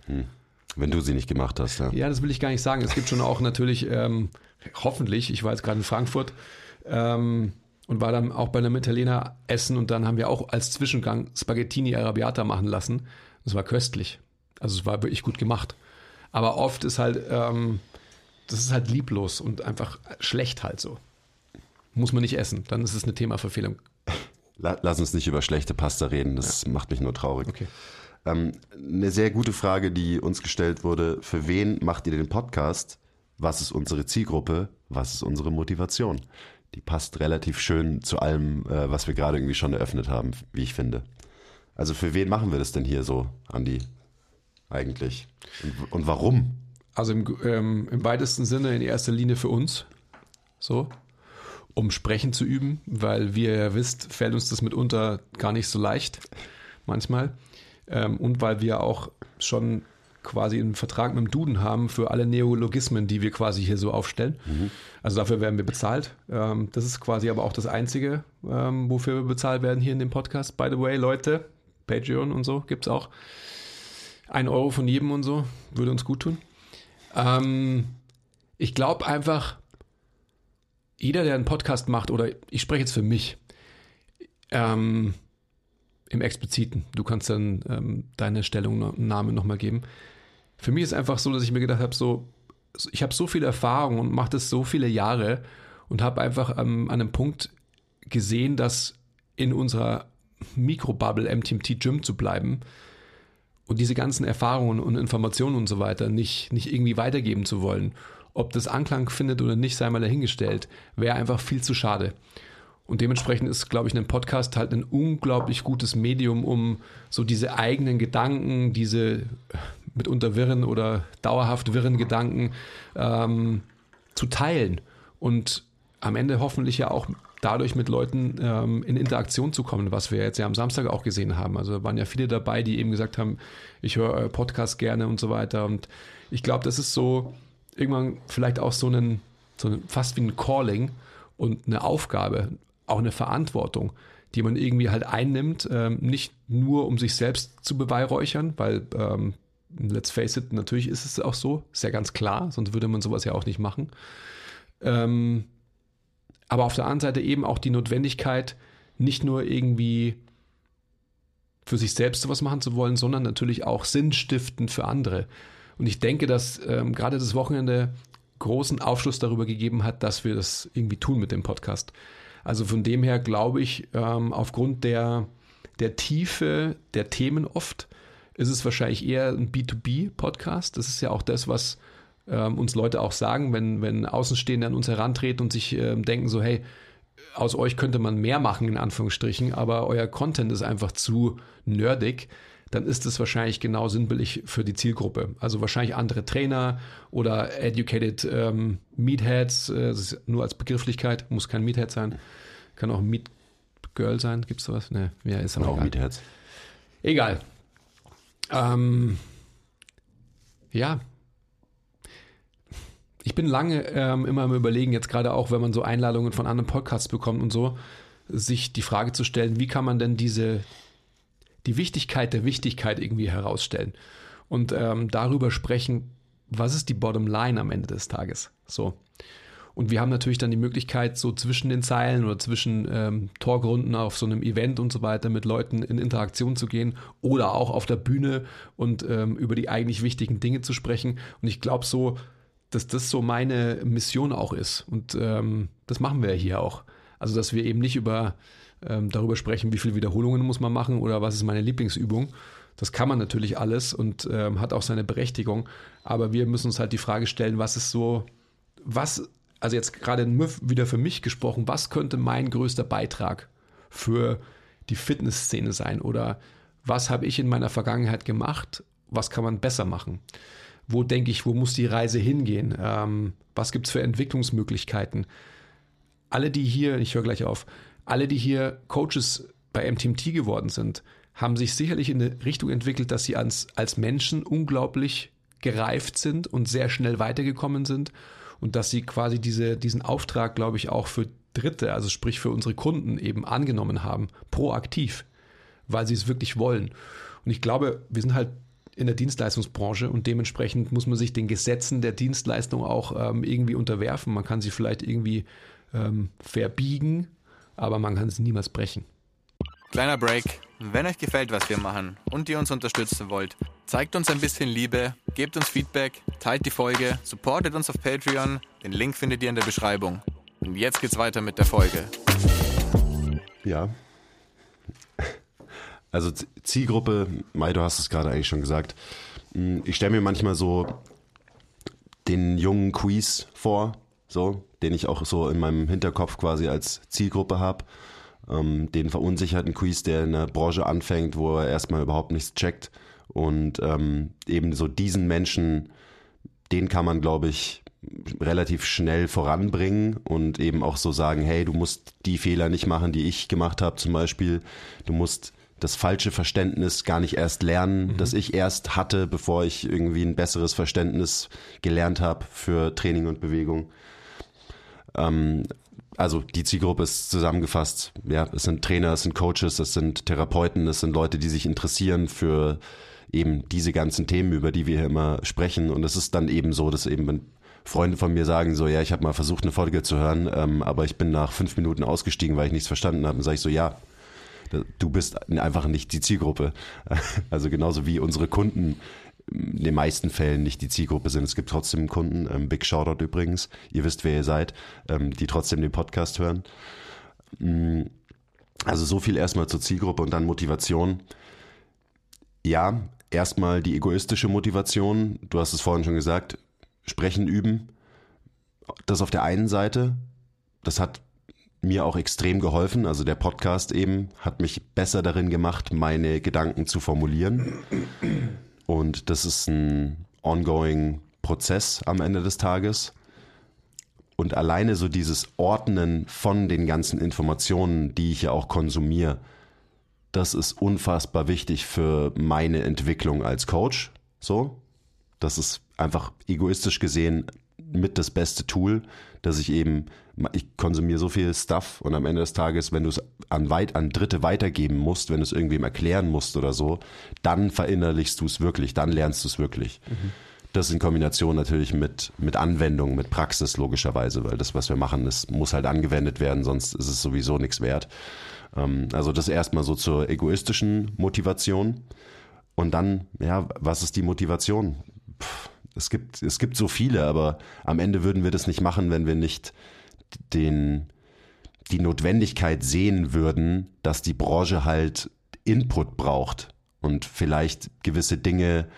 Wenn du sie nicht gemacht hast, ja. Ja, das will ich gar nicht sagen. Es gibt schon auch natürlich, ähm, hoffentlich, ich war jetzt gerade in Frankfurt ähm, und war dann auch bei einem Italiener essen und dann haben wir auch als Zwischengang Spaghettini Arrabbiata machen lassen. Das war köstlich. Also es war wirklich gut gemacht. Aber oft ist halt, ähm, das ist halt lieblos und einfach schlecht halt so. Muss man nicht essen. Dann ist es eine Themaverfehlung. La- Lass uns nicht über schlechte Pasta reden, das macht mich nur traurig. Okay. Ähm, eine sehr gute Frage, die uns gestellt wurde. Für wen macht ihr den Podcast? Was ist unsere Zielgruppe? Was ist unsere Motivation? Die passt relativ schön zu allem, äh, was wir gerade irgendwie schon eröffnet haben, wie ich finde. Also für wen machen wir das denn hier so, Andi? Eigentlich. Und, und warum? Also im, ähm, im weitesten Sinne in erster Linie für uns. So. Um Sprechen zu üben, weil wie ihr ja wisst, fällt uns das mitunter gar nicht so leicht. Manchmal. Ähm, und weil wir auch schon quasi einen Vertrag mit dem Duden haben für alle Neologismen, die wir quasi hier so aufstellen. Also dafür werden wir bezahlt. Ähm, das ist quasi aber auch das Einzige, ähm, wofür wir bezahlt werden hier in dem Podcast. By the way, Leute, Patreon und so gibt's auch. Ein Euro von jedem und so, würde uns gut tun. Ähm, ich glaube einfach, jeder, der einen Podcast macht, oder ich spreche jetzt für mich, ähm, im Expliziten, du kannst dann ähm, deine Stellungnahme nochmal geben. Für mich ist einfach so, dass ich mir gedacht habe, so, ich habe so viel Erfahrung und mache das so viele Jahre und habe einfach ähm, an einem Punkt gesehen, dass in unserer Mikrobubble MTMT Gym zu bleiben und diese ganzen Erfahrungen und Informationen und so weiter nicht, nicht irgendwie weitergeben zu wollen, ob das Anklang findet oder nicht, sei mal dahingestellt, wäre einfach viel zu schade. Und dementsprechend ist, glaube ich, ein Podcast halt ein unglaublich gutes Medium, um so diese eigenen Gedanken, diese mitunter wirren oder dauerhaft wirren Gedanken ähm, zu teilen und am Ende hoffentlich ja auch dadurch mit Leuten ähm, in Interaktion zu kommen, was wir jetzt ja am Samstag auch gesehen haben. Also waren ja viele dabei, die eben gesagt haben, ich höre euer Podcast gerne und so weiter. Und ich glaube, das ist so irgendwann vielleicht auch so ein, so ein fast wie ein Calling und eine Aufgabe, auch eine Verantwortung, die man irgendwie halt einnimmt, ähm, nicht nur um sich selbst zu beweihräuchern, weil ähm, let's face it, natürlich ist es auch so, ist ja ganz klar, sonst würde man sowas ja auch nicht machen. Ähm, aber auf der anderen Seite eben auch die Notwendigkeit, nicht nur irgendwie für sich selbst sowas machen zu wollen, sondern natürlich auch sinnstiftend für andere. Und ich denke, dass ähm, gerade das Wochenende großen Aufschluss darüber gegeben hat, dass wir das irgendwie tun mit dem Podcast. Also von dem her glaube ich, ähm, aufgrund der, der Tiefe der Themen oft, ist es wahrscheinlich eher ein B2B-Podcast. Das ist ja auch das, was ähm, uns Leute auch sagen, wenn, wenn Außenstehende an uns herantreten und sich ähm, denken so, hey, aus euch könnte man mehr machen, in Anführungsstrichen, aber euer Content ist einfach zu nerdig, dann ist es wahrscheinlich genau sinnbildlich für die Zielgruppe. Also wahrscheinlich andere Trainer oder educated ähm, Meatheads, äh, nur als Begrifflichkeit, muss kein Meathead sein, kann auch Meat Girl sein, gibt es sowas? Ne, ja, ist aber Auch egal. Meatheads. Egal. Ähm, ja. Ich bin lange ähm, immer am Überlegen, jetzt gerade auch, wenn man so Einladungen von anderen Podcasts bekommt und so, sich die Frage zu stellen, wie kann man denn diese, die Wichtigkeit der Wichtigkeit irgendwie herausstellen und ähm, darüber sprechen, was ist die Bottom Line am Ende des Tages? So. Und wir haben natürlich dann die Möglichkeit, so zwischen den Zeilen oder zwischen ähm, Talkrunden auf so einem Event und so weiter mit Leuten in Interaktion zu gehen oder auch auf der Bühne und ähm, über die eigentlich wichtigen Dinge zu sprechen. Und ich glaube so, dass das so meine Mission auch ist. Und ähm, das machen wir hier auch. Also, dass wir eben nicht über ähm, darüber sprechen, wie viele Wiederholungen muss man machen oder was ist meine Lieblingsübung. Das kann man natürlich alles und ähm, hat auch seine Berechtigung. Aber wir müssen uns halt die Frage stellen, was ist so, was, also jetzt gerade wieder für mich gesprochen, was könnte mein größter Beitrag für die Fitnessszene sein? Oder was habe ich in meiner Vergangenheit gemacht? Was kann man besser machen? Wo denke ich, wo muss die Reise hingehen? Ähm, was gibt es für Entwicklungsmöglichkeiten? Alle, die hier, ich höre gleich auf, alle, die hier Coaches bei MTMT geworden sind, haben sich sicherlich in eine Richtung entwickelt, dass sie als, als Menschen unglaublich gereift sind und sehr schnell weitergekommen sind und dass sie quasi diese, diesen Auftrag, glaube ich, auch für Dritte, also sprich für unsere Kunden eben angenommen haben, proaktiv, weil sie es wirklich wollen. Und ich glaube, wir sind halt in der Dienstleistungsbranche und dementsprechend muss man sich den Gesetzen der Dienstleistung auch ähm, irgendwie unterwerfen. Man kann sie vielleicht irgendwie ähm, verbiegen, aber man kann sie niemals brechen. Kleiner Break. Wenn euch gefällt, was wir machen und ihr uns unterstützen wollt, zeigt uns ein bisschen Liebe, gebt uns Feedback, teilt die Folge, supportet uns auf Patreon. Den Link findet ihr in der Beschreibung. Und jetzt geht's weiter mit der Folge. Ja. Also Zielgruppe, Mai, du hast es gerade eigentlich schon gesagt. Mm, Ich stelle mir manchmal so den jungen Quiz vor, so, den ich auch so in meinem Hinterkopf quasi als Zielgruppe habe. Ähm, den verunsicherten Quiz, der in der Branche anfängt, wo er erstmal überhaupt nichts checkt. Und ähm, eben so diesen Menschen, den kann man, glaube ich, relativ schnell voranbringen und eben auch so sagen, hey, du musst die Fehler nicht machen, die ich gemacht habe zum Beispiel. Du musst das falsche Verständnis gar nicht erst lernen, das ich erst hatte, bevor ich irgendwie ein besseres Verständnis gelernt habe für Training und Bewegung. Ähm, also die Zielgruppe ist zusammengefasst. Ja, es sind Trainer, es sind Coaches, es sind Therapeuten, es sind Leute, die sich interessieren für eben diese ganzen Themen, über die wir hier immer sprechen. Und es ist dann eben so, dass eben wenn Freunde von mir sagen so, ja, ich habe mal versucht, eine Folge zu hören, ähm, aber ich bin nach fünf Minuten ausgestiegen, weil ich nichts verstanden habe. Dann sage ich so, ja, du bist einfach nicht die Zielgruppe. Also genauso wie unsere Kunden in den meisten Fällen nicht die Zielgruppe sind. Es gibt trotzdem Kunden, ähm, Big Shoutout übrigens, ihr wisst, wer ihr seid, ähm, die trotzdem den Podcast hören. Mm, Also so viel erstmal zur Zielgruppe und dann Motivation. Ja, erstmal die egoistische Motivation. Du hast es vorhin schon gesagt, sprechen üben. Das auf der einen Seite, das hat mir auch extrem geholfen. Also der Podcast eben hat mich besser darin gemacht, meine Gedanken zu formulieren. Und das ist ein ongoing Prozess am Ende des Tages. Und alleine so dieses Ordnen von den ganzen Informationen, die ich ja auch konsumiere, das ist unfassbar wichtig für meine Entwicklung als Coach. So, das ist einfach egoistisch gesehen mit das beste Tool, dass ich eben, ich konsumiere so viel Stuff und am Ende des Tages, wenn du es an, weit, an Dritte weitergeben musst, wenn du es irgendwem erklären musst oder so, dann verinnerlichst du es wirklich, dann lernst du es wirklich. Das in Kombination natürlich mit, mit Anwendung, mit Praxis logischerweise, weil das, was wir machen, das muss halt angewendet werden, sonst ist es sowieso nichts wert. Ähm, Also das erstmal so zur egoistischen Motivation. Und dann, ja, was ist die Motivation? Pff, es gibt, es gibt so viele, aber am Ende würden wir das nicht machen, wenn wir nicht den, die Notwendigkeit sehen würden, dass die Branche halt Input braucht und vielleicht gewisse Dinge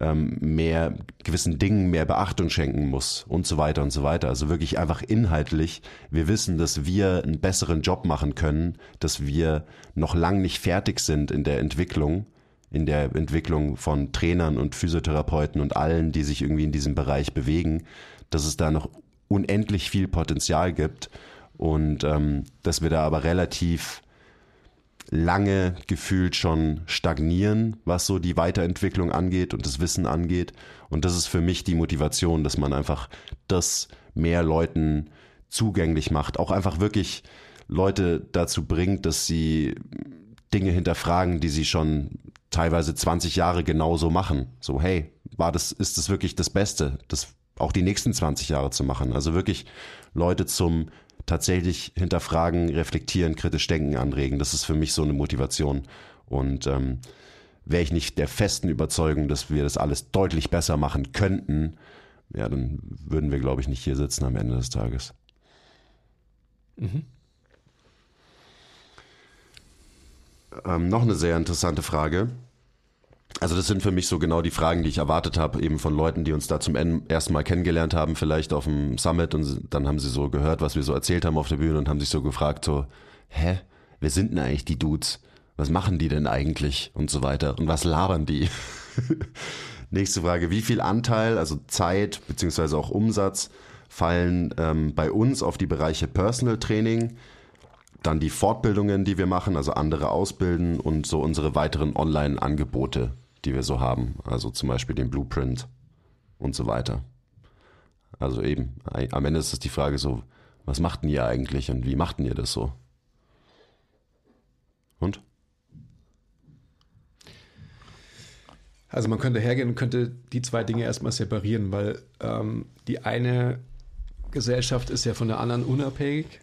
ähm, mehr, gewissen Dingen mehr Beachtung schenken muss und so weiter und so weiter. Also wirklich einfach inhaltlich. Wir wissen, dass wir einen besseren Job machen können, dass wir noch lang nicht fertig sind in der Entwicklung in der Entwicklung von Trainern und Physiotherapeuten und allen, die sich irgendwie in diesem Bereich bewegen, dass es da noch unendlich viel Potenzial gibt und ähm, dass wir da aber relativ lange gefühlt schon stagnieren, was so die Weiterentwicklung angeht und das Wissen angeht. Und das ist für mich die Motivation, dass man einfach das mehr Leuten zugänglich macht, auch einfach wirklich Leute dazu bringt, dass sie Dinge hinterfragen, die sie schon teilweise 20 Jahre genauso machen. So, hey, war das, ist das wirklich das Beste, das auch die nächsten 20 Jahre zu machen? Also wirklich Leute zum tatsächlich hinterfragen, reflektieren, kritisch denken anregen. Das ist für mich so eine Motivation. Und ähm, wäre ich nicht der festen Überzeugung, dass wir das alles deutlich besser machen könnten, ja, dann würden wir, glaube ich, nicht hier sitzen am Ende des Tages. Ähm, noch eine sehr interessante Frage. Also das sind für mich so genau die Fragen, die ich erwartet habe, eben von Leuten, die uns da zum ersten Mal kennengelernt haben, vielleicht auf dem Summit und dann haben sie so gehört, was wir so erzählt haben auf der Bühne und haben sich so gefragt, so, hä, wer sind denn eigentlich die Dudes? Was machen die denn eigentlich? Und so weiter. Und was labern die? Nächste Frage, wie viel Anteil, also Zeit beziehungsweise auch Umsatz, fallen ähm, bei uns auf die Bereiche Personal Training, dann die Fortbildungen, die wir machen, also andere ausbilden und so unsere weiteren Online-Angebote, die wir so haben, also zum Beispiel den Blueprint und so weiter. Also eben, am Ende ist es die Frage so, was machten ihr eigentlich und wie machten ihr das so? Und? Also man könnte hergehen und könnte die zwei Dinge erstmal separieren, weil ähm, die eine Gesellschaft ist ja von der anderen unabhängig.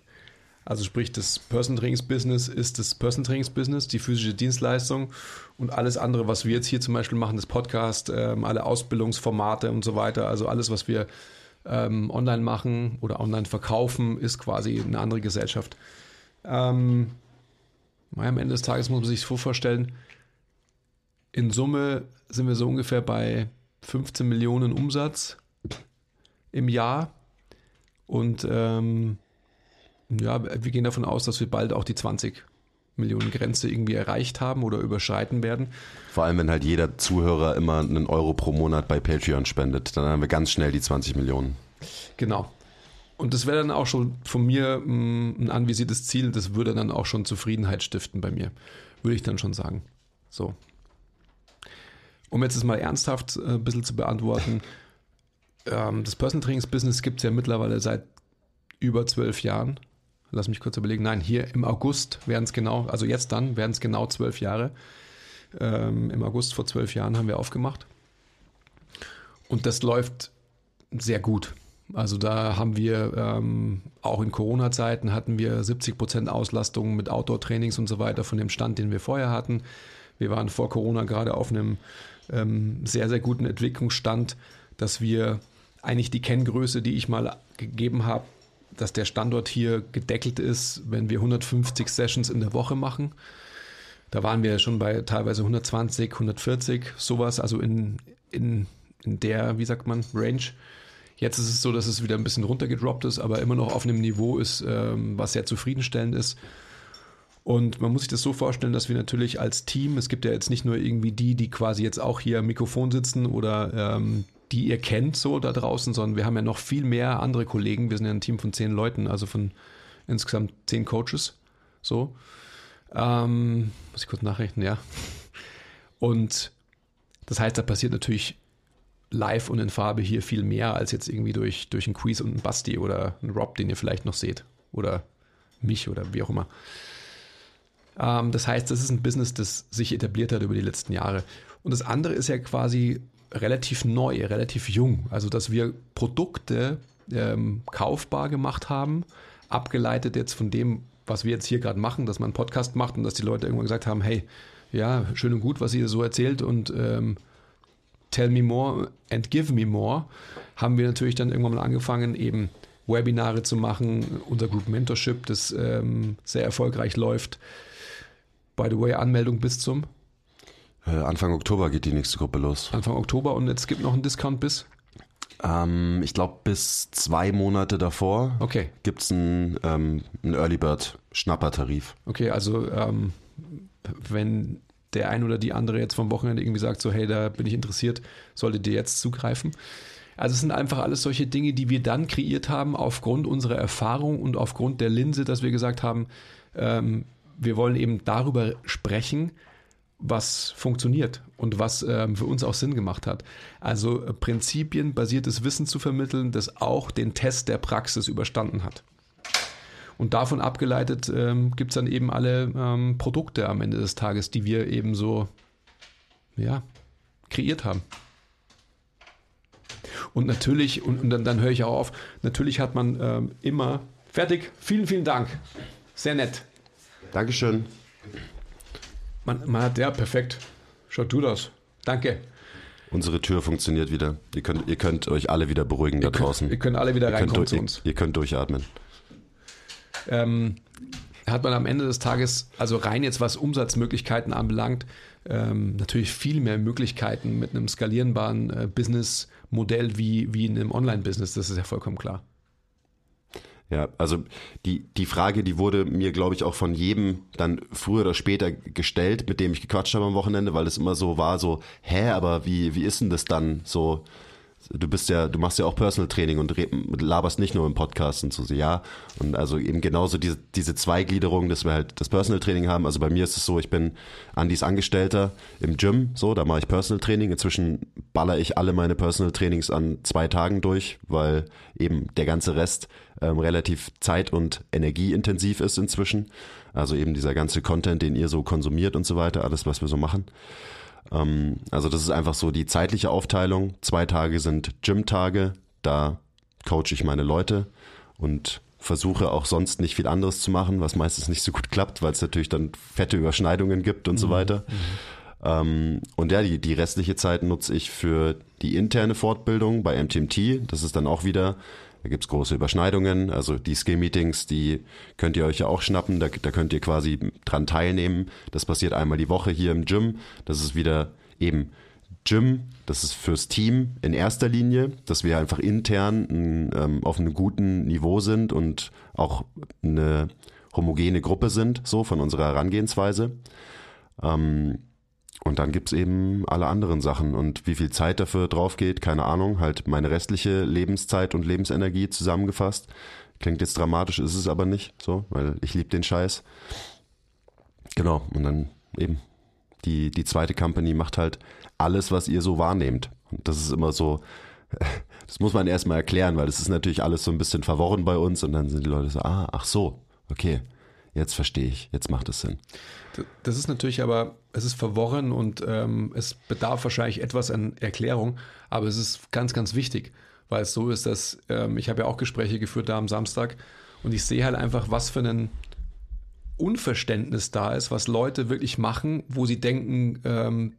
Also sprich, das Person Trainings Business ist das Person Trainings Business, die physische Dienstleistung und alles andere, was wir jetzt hier zum Beispiel machen, das Podcast, ähm, alle Ausbildungsformate und so weiter, also alles, was wir ähm, online machen oder online verkaufen, ist quasi eine andere Gesellschaft. Ähm, am Ende des Tages muss man sich so vorstellen, in Summe sind wir so ungefähr bei 15 Millionen Umsatz im Jahr. Und ähm, ja, wir gehen davon aus, dass wir bald auch die 20 Millionen Grenze irgendwie erreicht haben oder überschreiten werden. Vor allem, wenn halt jeder Zuhörer immer einen Euro pro Monat bei Patreon spendet, dann haben wir ganz schnell die 20 Millionen. Genau. Und das wäre dann auch schon von mir mm, ein anvisiertes Ziel. Das würde dann auch schon Zufriedenheit stiften bei mir, würde ich dann schon sagen. So, um jetzt das mal ernsthaft äh, ein bisschen zu beantworten, ähm, das Personal Trainings Business gibt es ja mittlerweile seit über zwölf Jahren. Lass mich kurz überlegen. Nein, hier im August werden es genau, also jetzt dann werden es genau zwölf Jahre. Ähm, Im August vor zwölf Jahren haben wir aufgemacht. Und das läuft sehr gut. Also da haben wir ähm, auch in Corona-Zeiten hatten wir 70 Prozent Auslastung mit Outdoor-Trainings und so weiter von dem Stand, den wir vorher hatten. Wir waren vor Corona gerade auf einem ähm, sehr, sehr guten Entwicklungsstand, dass wir eigentlich die Kenngröße, die ich mal gegeben habe, dass der Standort hier gedeckelt ist, wenn wir 150 Sessions in der Woche machen. Da waren wir schon bei teilweise 120, 140, sowas, also in, in, in der, wie sagt man, Range. Jetzt ist es so, dass es wieder ein bisschen runtergedroppt ist, aber immer noch auf einem Niveau ist, ähm, was sehr zufriedenstellend ist. Und man muss sich das so vorstellen, dass wir natürlich als Team, es gibt ja jetzt nicht nur irgendwie die, die quasi jetzt auch hier am Mikrofon sitzen oder ähm, die ihr kennt so da draußen, sondern wir haben ja noch viel mehr andere Kollegen. Wir sind ja ein Team von zehn Leuten, also von insgesamt zehn Coaches. So. Ähm, muss ich kurz nachrechnen, ja. Und das heißt, da passiert natürlich live und in Farbe hier viel mehr als jetzt irgendwie durch, durch einen Quiz und einen Basti oder einen Rob, den ihr vielleicht noch seht. Oder mich oder wie auch immer. Ähm, das heißt, das ist ein Business, das sich etabliert hat über die letzten Jahre. Und das andere ist ja quasi relativ neu, relativ jung. Also, dass wir Produkte ähm, kaufbar gemacht haben, abgeleitet jetzt von dem, was wir jetzt hier gerade machen, dass man einen Podcast macht und dass die Leute irgendwann gesagt haben, hey, ja, schön und gut, was ihr so erzählt und ähm, tell me more and give me more, haben wir natürlich dann irgendwann mal angefangen, eben Webinare zu machen, unser Group Mentorship, das ähm, sehr erfolgreich läuft, By the way, Anmeldung bis zum? Äh, Anfang Oktober geht die nächste Gruppe los. Anfang Oktober und jetzt gibt noch einen Discount bis? Ähm, ich glaube, bis zwei Monate davor okay. gibt es einen, ähm, einen Early Bird Schnappertarif. Okay, also ähm, wenn der ein oder die andere jetzt vom Wochenende irgendwie sagt, so hey, da bin ich interessiert, solltet ihr jetzt zugreifen. Also es sind einfach alles solche Dinge, die wir dann kreiert haben aufgrund unserer Erfahrung und aufgrund der Linse, dass wir gesagt haben, ähm, wir wollen eben darüber sprechen, was funktioniert und was ähm, für uns auch Sinn gemacht hat. Also äh, prinzipienbasiertes Wissen zu vermitteln, das auch den Test der Praxis überstanden hat. Und davon abgeleitet ähm, gibt es dann eben alle ähm, Produkte am Ende des Tages, die wir eben so ja, kreiert haben. Und natürlich, und, und dann, dann höre ich auch auf, natürlich hat man ähm, immer, fertig, vielen, vielen Dank. Sehr nett. Dankeschön. Man, man hat, ja, perfekt. Schaut du das. Danke. Unsere Tür funktioniert wieder. Ihr könnt, ihr könnt euch alle wieder beruhigen ihr da draußen. Könnt, ihr könnt alle wieder ihr reinkommen könnt, zu ihr, uns. Ihr, könnt durchatmen. Ähm, hat man am Ende des Tages, also rein jetzt was Umsatzmöglichkeiten anbelangt, ähm, natürlich viel mehr Möglichkeiten mit einem skalierbaren äh, Businessmodell wie, wie in einem Online-Business. Das ist ja vollkommen klar. Ja, also die, die Frage, die wurde mir, glaube ich, auch von jedem dann früher oder später gestellt, mit dem ich gequatscht habe am Wochenende, weil es immer so war, so, hä, aber wie, wie ist denn das dann so? du bist ja, du machst ja auch Personal Training und laberst nicht nur im Podcast und so, ja. Und also eben genauso diese, diese Zweigliederung, dass wir halt das Personal Training haben. Also bei mir ist es so, ich bin Andis Angestellter im Gym, so, da mache ich Personal Training. Inzwischen baller ich alle meine Personal Trainings an zwei Tagen durch, weil eben der ganze Rest ähm, relativ zeit- und energieintensiv ist inzwischen. Also eben dieser ganze Content, den ihr so konsumiert und so weiter, alles, was wir so machen. Ähm, also das ist einfach so die zeitliche Aufteilung. Zwei Tage sind Gym-Tage, da coache ich meine Leute und versuche auch sonst nicht viel anderes zu machen, was meistens nicht so gut klappt, weil es natürlich dann fette Überschneidungen gibt und so weiter. Ähm, und ja, die, die restliche Zeit nutze ich für die interne Fortbildung bei MTMT. Das ist dann auch wieder, da gibt's große Überschneidungen. Also die Skill-Meetings, die könnt ihr euch ja auch schnappen. Da, da könnt ihr quasi dran teilnehmen. Das passiert einmal die Woche hier im Gym. Das ist wieder eben Gym, das ist fürs Team in erster Linie, dass wir einfach intern ähm, auf einem guten Niveau sind und auch eine homogene Gruppe sind, so von unserer Herangehensweise. Ähm, und dann gibt's eben alle anderen Sachen. Und wie viel Zeit dafür drauf geht, keine Ahnung. Halt meine restliche Lebenszeit und Lebensenergie zusammengefasst. Klingt jetzt dramatisch, ist es aber nicht so, weil ich liebe den Scheiß. Genau, und dann eben die, die zweite Company macht halt alles, was ihr so wahrnehmt. Und das ist immer so, das muss man erstmal erklären, weil das ist natürlich alles so ein bisschen verworren bei uns und dann sind die Leute so, ah, ach so, okay, jetzt verstehe ich, jetzt macht es Sinn. Das ist natürlich aber, es ist verworren und ähm, es bedarf wahrscheinlich etwas an Erklärung, aber es ist ganz, ganz wichtig, weil es so ist, dass ähm, ich habe ja auch Gespräche geführt da am Samstag und ich sehe halt einfach, was für ein Unverständnis da ist, was Leute wirklich machen, wo sie denken, ähm,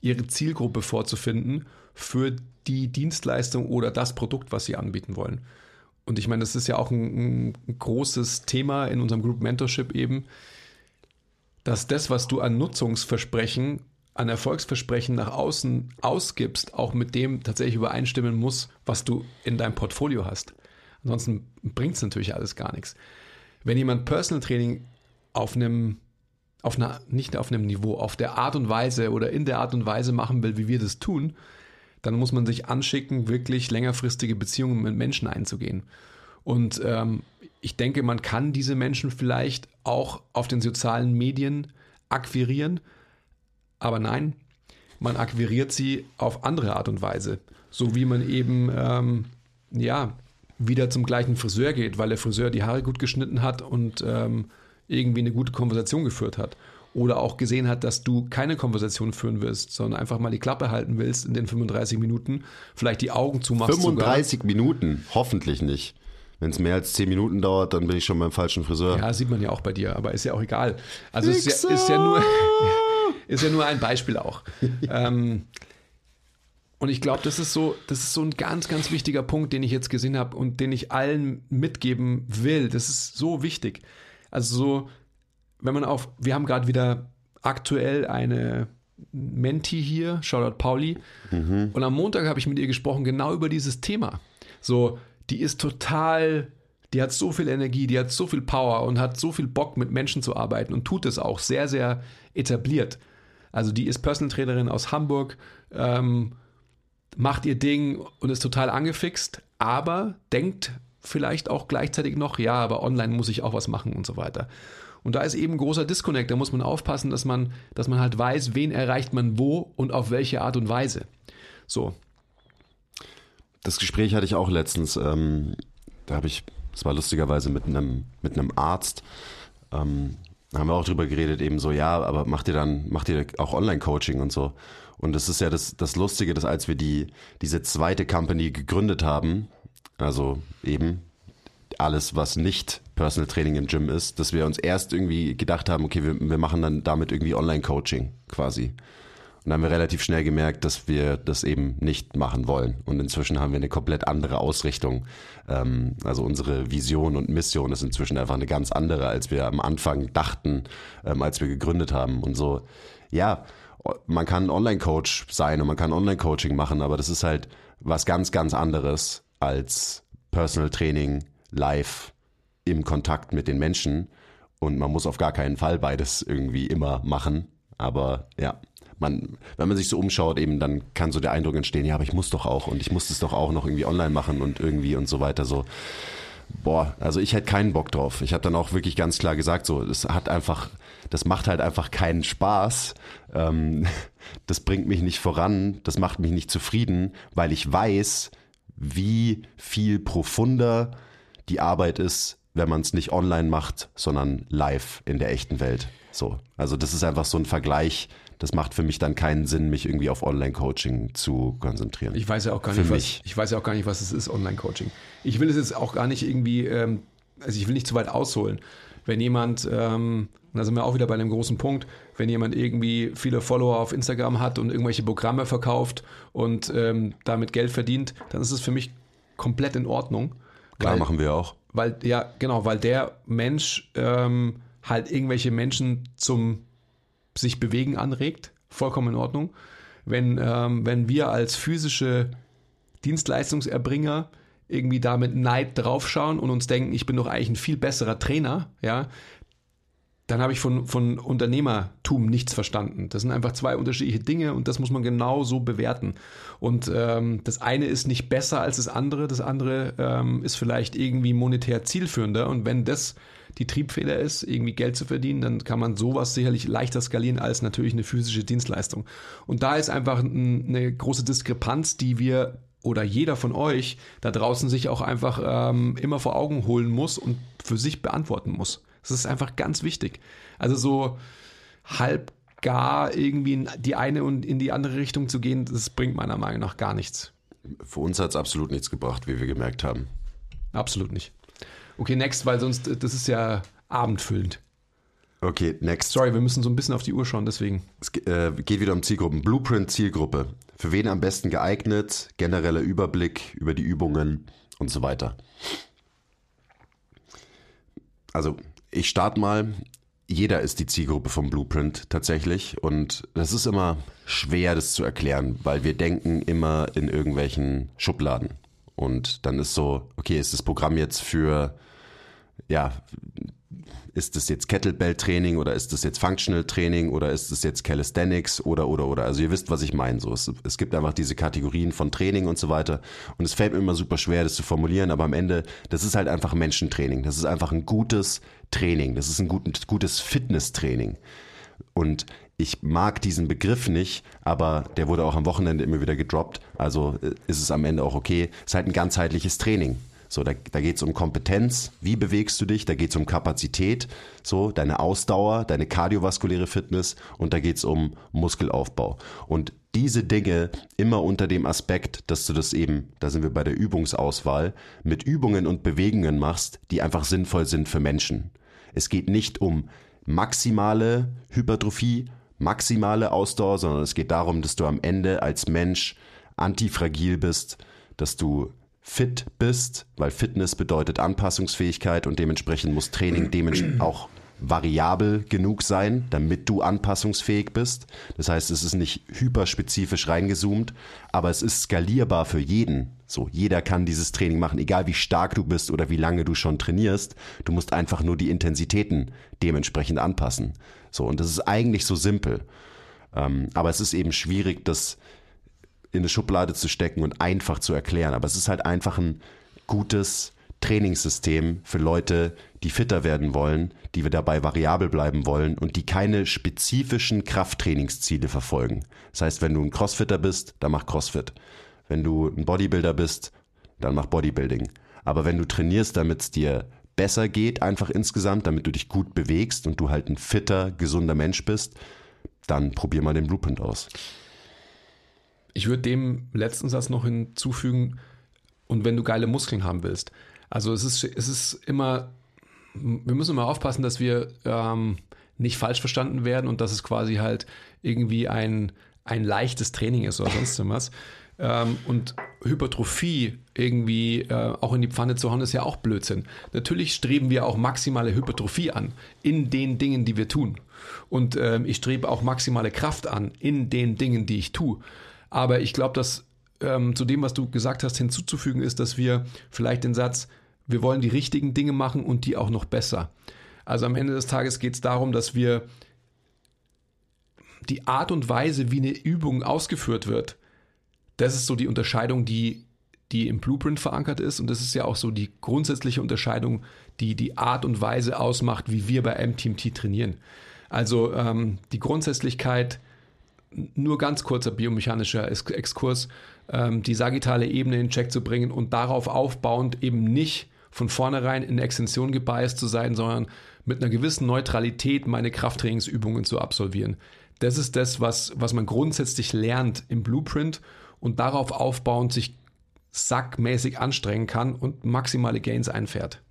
ihre Zielgruppe vorzufinden für die Dienstleistung oder das Produkt, was sie anbieten wollen. Und ich meine, das ist ja auch ein, ein großes Thema in unserem Group Mentorship eben, dass das, was du an Nutzungsversprechen, an Erfolgsversprechen nach außen ausgibst, auch mit dem tatsächlich übereinstimmen muss, was du in deinem Portfolio hast. Ansonsten bringt es natürlich alles gar nichts. Wenn jemand Personal Training auf einem, auf einer, nicht auf einem Niveau, auf der Art und Weise oder in der Art und Weise machen will, wie wir das tun, dann muss man sich anschicken, wirklich längerfristige Beziehungen mit Menschen einzugehen. Und ähm, ich denke, man kann diese Menschen vielleicht auch auf den sozialen Medien akquirieren, aber nein, man akquiriert sie auf andere Art und Weise. So wie man eben, ähm, ja, wieder zum gleichen Friseur geht, weil der Friseur die Haare gut geschnitten hat und ähm, irgendwie eine gute Konversation geführt hat. Oder auch gesehen hat, dass du keine Konversation führen willst, sondern einfach mal die Klappe halten willst in den 35 Minuten, vielleicht die Augen zumachst. 35 Minuten, hoffentlich nicht. Wenn es mehr als 10 Minuten dauert, dann bin ich schon beim falschen Friseur. Ja, sieht man ja auch bei dir, aber ist ja auch egal. Also es ist ja, ist ja nur, ist ja nur ein Beispiel auch. ähm, und ich glaube, das ist so, das ist so ein ganz, ganz wichtiger Punkt, den ich jetzt gesehen habe und den ich allen mitgeben will. Das ist so wichtig. Also so, wenn man auf, wir haben gerade wieder aktuell eine Menti hier, Charlotte Pauli, mhm. und am Montag habe ich mit ihr gesprochen, genau über dieses Thema. So, die ist total, die hat so viel Energie, die hat so viel Power und hat so viel Bock, mit Menschen zu arbeiten und tut es auch sehr, sehr etabliert. Also die ist Personal Trainerin aus Hamburg, ähm, macht ihr Ding und ist total angefixt, aber denkt vielleicht auch gleichzeitig noch, ja, aber online muss ich auch was machen und so weiter. Und da ist eben ein großer Disconnect, da muss man aufpassen, dass man, dass man halt weiß, wen erreicht man wo und auf welche Art und Weise. So. Das Gespräch hatte ich auch letztens, ähm, da habe ich, das war lustigerweise mit einem, mit einem Arzt, ähm, haben wir auch drüber geredet, eben so, ja, aber macht ihr dann, macht ihr auch Online-Coaching und so. Und das ist ja das, das Lustige, dass als wir die, diese zweite Company gegründet haben, also eben alles, was nicht Personal Training im Gym ist, dass wir uns erst irgendwie gedacht haben, okay, wir, wir machen dann damit irgendwie Online-Coaching quasi. Und dann haben wir relativ schnell gemerkt, dass wir das eben nicht machen wollen. Und inzwischen haben wir eine komplett andere Ausrichtung. Ähm, also unsere Vision und Mission ist inzwischen einfach eine ganz andere, als wir am Anfang dachten, ähm, als wir gegründet haben. Und so, ja, man kann Online-Coach sein und man kann Online-Coaching machen, aber das ist halt was ganz, ganz anderes als Personal Training live im Kontakt mit den Menschen. Und man muss auf gar keinen Fall beides irgendwie immer machen. Aber ja, man, wenn man sich so umschaut, eben dann kann so der Eindruck entstehen, ja, aber ich muss doch auch und ich muss es doch auch noch irgendwie online machen und irgendwie und so weiter so. Boah, also ich hätte keinen Bock drauf. Ich habe dann auch wirklich ganz klar gesagt, so, das hat einfach, das macht halt einfach keinen Spaß. Ähm, das bringt mich nicht voran, das macht mich nicht zufrieden, weil ich weiß, wie viel profunder die Arbeit ist, wenn man es nicht online macht, sondern live in der echten Welt. So, also das ist einfach so ein Vergleich. Das macht für mich dann keinen Sinn, mich irgendwie auf Online-Coaching zu konzentrieren. Ich weiß ja auch gar Für nicht, was, ich weiß ja auch gar nicht, was es ist, Online-Coaching. Ich will es jetzt auch gar nicht irgendwie, ähm, also ich will nicht zu weit ausholen. Wenn jemand, ähm, da sind wir auch wieder bei einem großen Punkt, wenn jemand irgendwie viele Follower auf Instagram hat und irgendwelche Programme verkauft und ähm, damit Geld verdient, dann ist es für mich komplett in Ordnung. Klar weil- machen wir auch. weil, ja, genau, weil der Mensch ähm, halt irgendwelche Menschen zum sich bewegen anregt. Vollkommen in Ordnung. Wenn, ähm, wenn wir als physische Dienstleistungserbringer irgendwie da mit Neid draufschauen und uns denken, ich bin doch eigentlich ein viel besserer Trainer, ja, dann habe ich von, von Unternehmertum nichts verstanden. Das sind einfach zwei unterschiedliche Dinge und das muss man genau so bewerten. Und ähm, das eine ist nicht besser als das andere, das andere ähm, ist vielleicht irgendwie monetär zielführender. Und wenn das die Triebfeder ist, irgendwie Geld zu verdienen, dann kann man sowas sicherlich leichter skalieren als natürlich eine physische Dienstleistung. Und da ist einfach ein, eine große Diskrepanz, die wir oder jeder von euch da draußen sich auch einfach ähm, immer vor Augen holen muss und für sich beantworten muss. Das ist einfach ganz wichtig. Also so halb gar irgendwie in die eine und in die andere Richtung zu gehen, das bringt meiner Meinung nach gar nichts. Für uns hat es absolut nichts gebracht, wie wir gemerkt haben. Absolut nicht. Okay, next, weil sonst, äh, das ist ja abendfüllend. Okay, next. Sorry, wir müssen so ein bisschen auf die Uhr schauen, deswegen. Es äh, geht wieder um Zielgruppen. Blueprint Zielgruppe. Für wen am besten geeignet? Genereller Überblick über die Übungen und so weiter. Also, ich starte mal. Jeder ist die Zielgruppe vom Blueprint tatsächlich. Und das ist immer schwer, das zu erklären, weil wir denken immer in irgendwelchen Schubladen. Und dann ist so, okay, ist das Programm jetzt für, ja, ist das jetzt Kettlebell-Training oder ist das jetzt Functional-Training oder ist das jetzt Calisthenics oder, oder, oder. Also ihr wisst, was ich meine. So, es, es gibt einfach diese Kategorien von Training und so weiter. Und es fällt mir immer super schwer, das zu formulieren, aber am Ende, das ist halt einfach Menschentraining. Das ist einfach ein gutes Training. Das ist ein gutes, gutes Fitnesstraining. Und ich mag diesen Begriff nicht, aber der wurde auch am Wochenende immer wieder gedroppt. Also äh, ist es am Ende auch okay. Es ist halt ein ganzheitliches Training. So, da, da geht es um Kompetenz, wie bewegst du dich, da geht es um Kapazität, so deine Ausdauer, deine kardiovaskuläre Fitness und da geht es um Muskelaufbau. Und diese Dinge immer unter dem Aspekt, dass du das eben, da sind wir bei der Übungsauswahl, mit Übungen und Bewegungen machst, die einfach sinnvoll sind für Menschen. Es geht nicht um maximale Hypertrophie, maximale Ausdauer, sondern es geht darum, dass du am Ende als Mensch antifragil bist, dass du fit bist, weil Fitness bedeutet Anpassungsfähigkeit und dementsprechend muss Training dementsprechend auch variabel genug sein, damit du anpassungsfähig bist. Das heißt, es ist nicht hyperspezifisch reingezoomt, aber es ist skalierbar für jeden. So, jeder kann dieses Training machen, egal wie stark du bist oder wie lange du schon trainierst. Du musst einfach nur die Intensitäten dementsprechend anpassen. So, und das ist eigentlich so simpel. Ähm, aber es ist eben schwierig, das in eine Schublade zu stecken und einfach zu erklären. Aber es ist halt einfach ein gutes Trainingssystem für Leute, die fitter werden wollen, die wir dabei variabel bleiben wollen und die keine spezifischen Krafttrainingsziele verfolgen. Das heißt, wenn du ein Crossfitter bist, dann mach Crossfit. Wenn du ein Bodybuilder bist, dann mach Bodybuilding. Aber wenn du trainierst, damit es dir besser geht, einfach insgesamt, damit du dich gut bewegst und du halt ein fitter, gesunder Mensch bist, dann probier mal den Blueprint aus. Ich würde dem letzten Satz noch hinzufügen, und wenn du geile Muskeln haben willst. Also es ist, es ist immer, wir müssen immer aufpassen, dass wir ähm, nicht falsch verstanden werden und dass es quasi halt irgendwie ein, ein leichtes Training ist oder sonst was. Ähm, und Hypertrophie irgendwie äh, auch in die Pfanne zu hauen, ist ja auch Blödsinn. Natürlich streben wir auch maximale Hypertrophie an in den Dingen, die wir tun. Und ähm, ich strebe auch maximale Kraft an in den Dingen, die ich tue. Aber ich glaube, dass ähm, zu dem, was du gesagt hast, hinzuzufügen ist, dass wir vielleicht den Satz, wir wollen die richtigen Dinge machen und die auch noch besser. Also am Ende des Tages geht es darum, dass wir die Art und Weise, wie eine Übung ausgeführt wird, das ist so die Unterscheidung, die, die im Blueprint verankert ist. Und das ist ja auch so die grundsätzliche Unterscheidung, die die Art und Weise ausmacht, wie wir bei MTMT trainieren. Also ähm, die Grundsätzlichkeit, nur ganz kurzer biomechanischer Exkurs, ähm, die sagittale Ebene in Check zu bringen und darauf aufbauend eben nicht von vornherein in Extension gebiased zu sein, sondern mit einer gewissen Neutralität meine Krafttrainingsübungen zu absolvieren. Das ist das, was, was man grundsätzlich lernt im Blueprint und darauf aufbauend sich sackmäßig anstrengen kann und maximale Gains einfährt.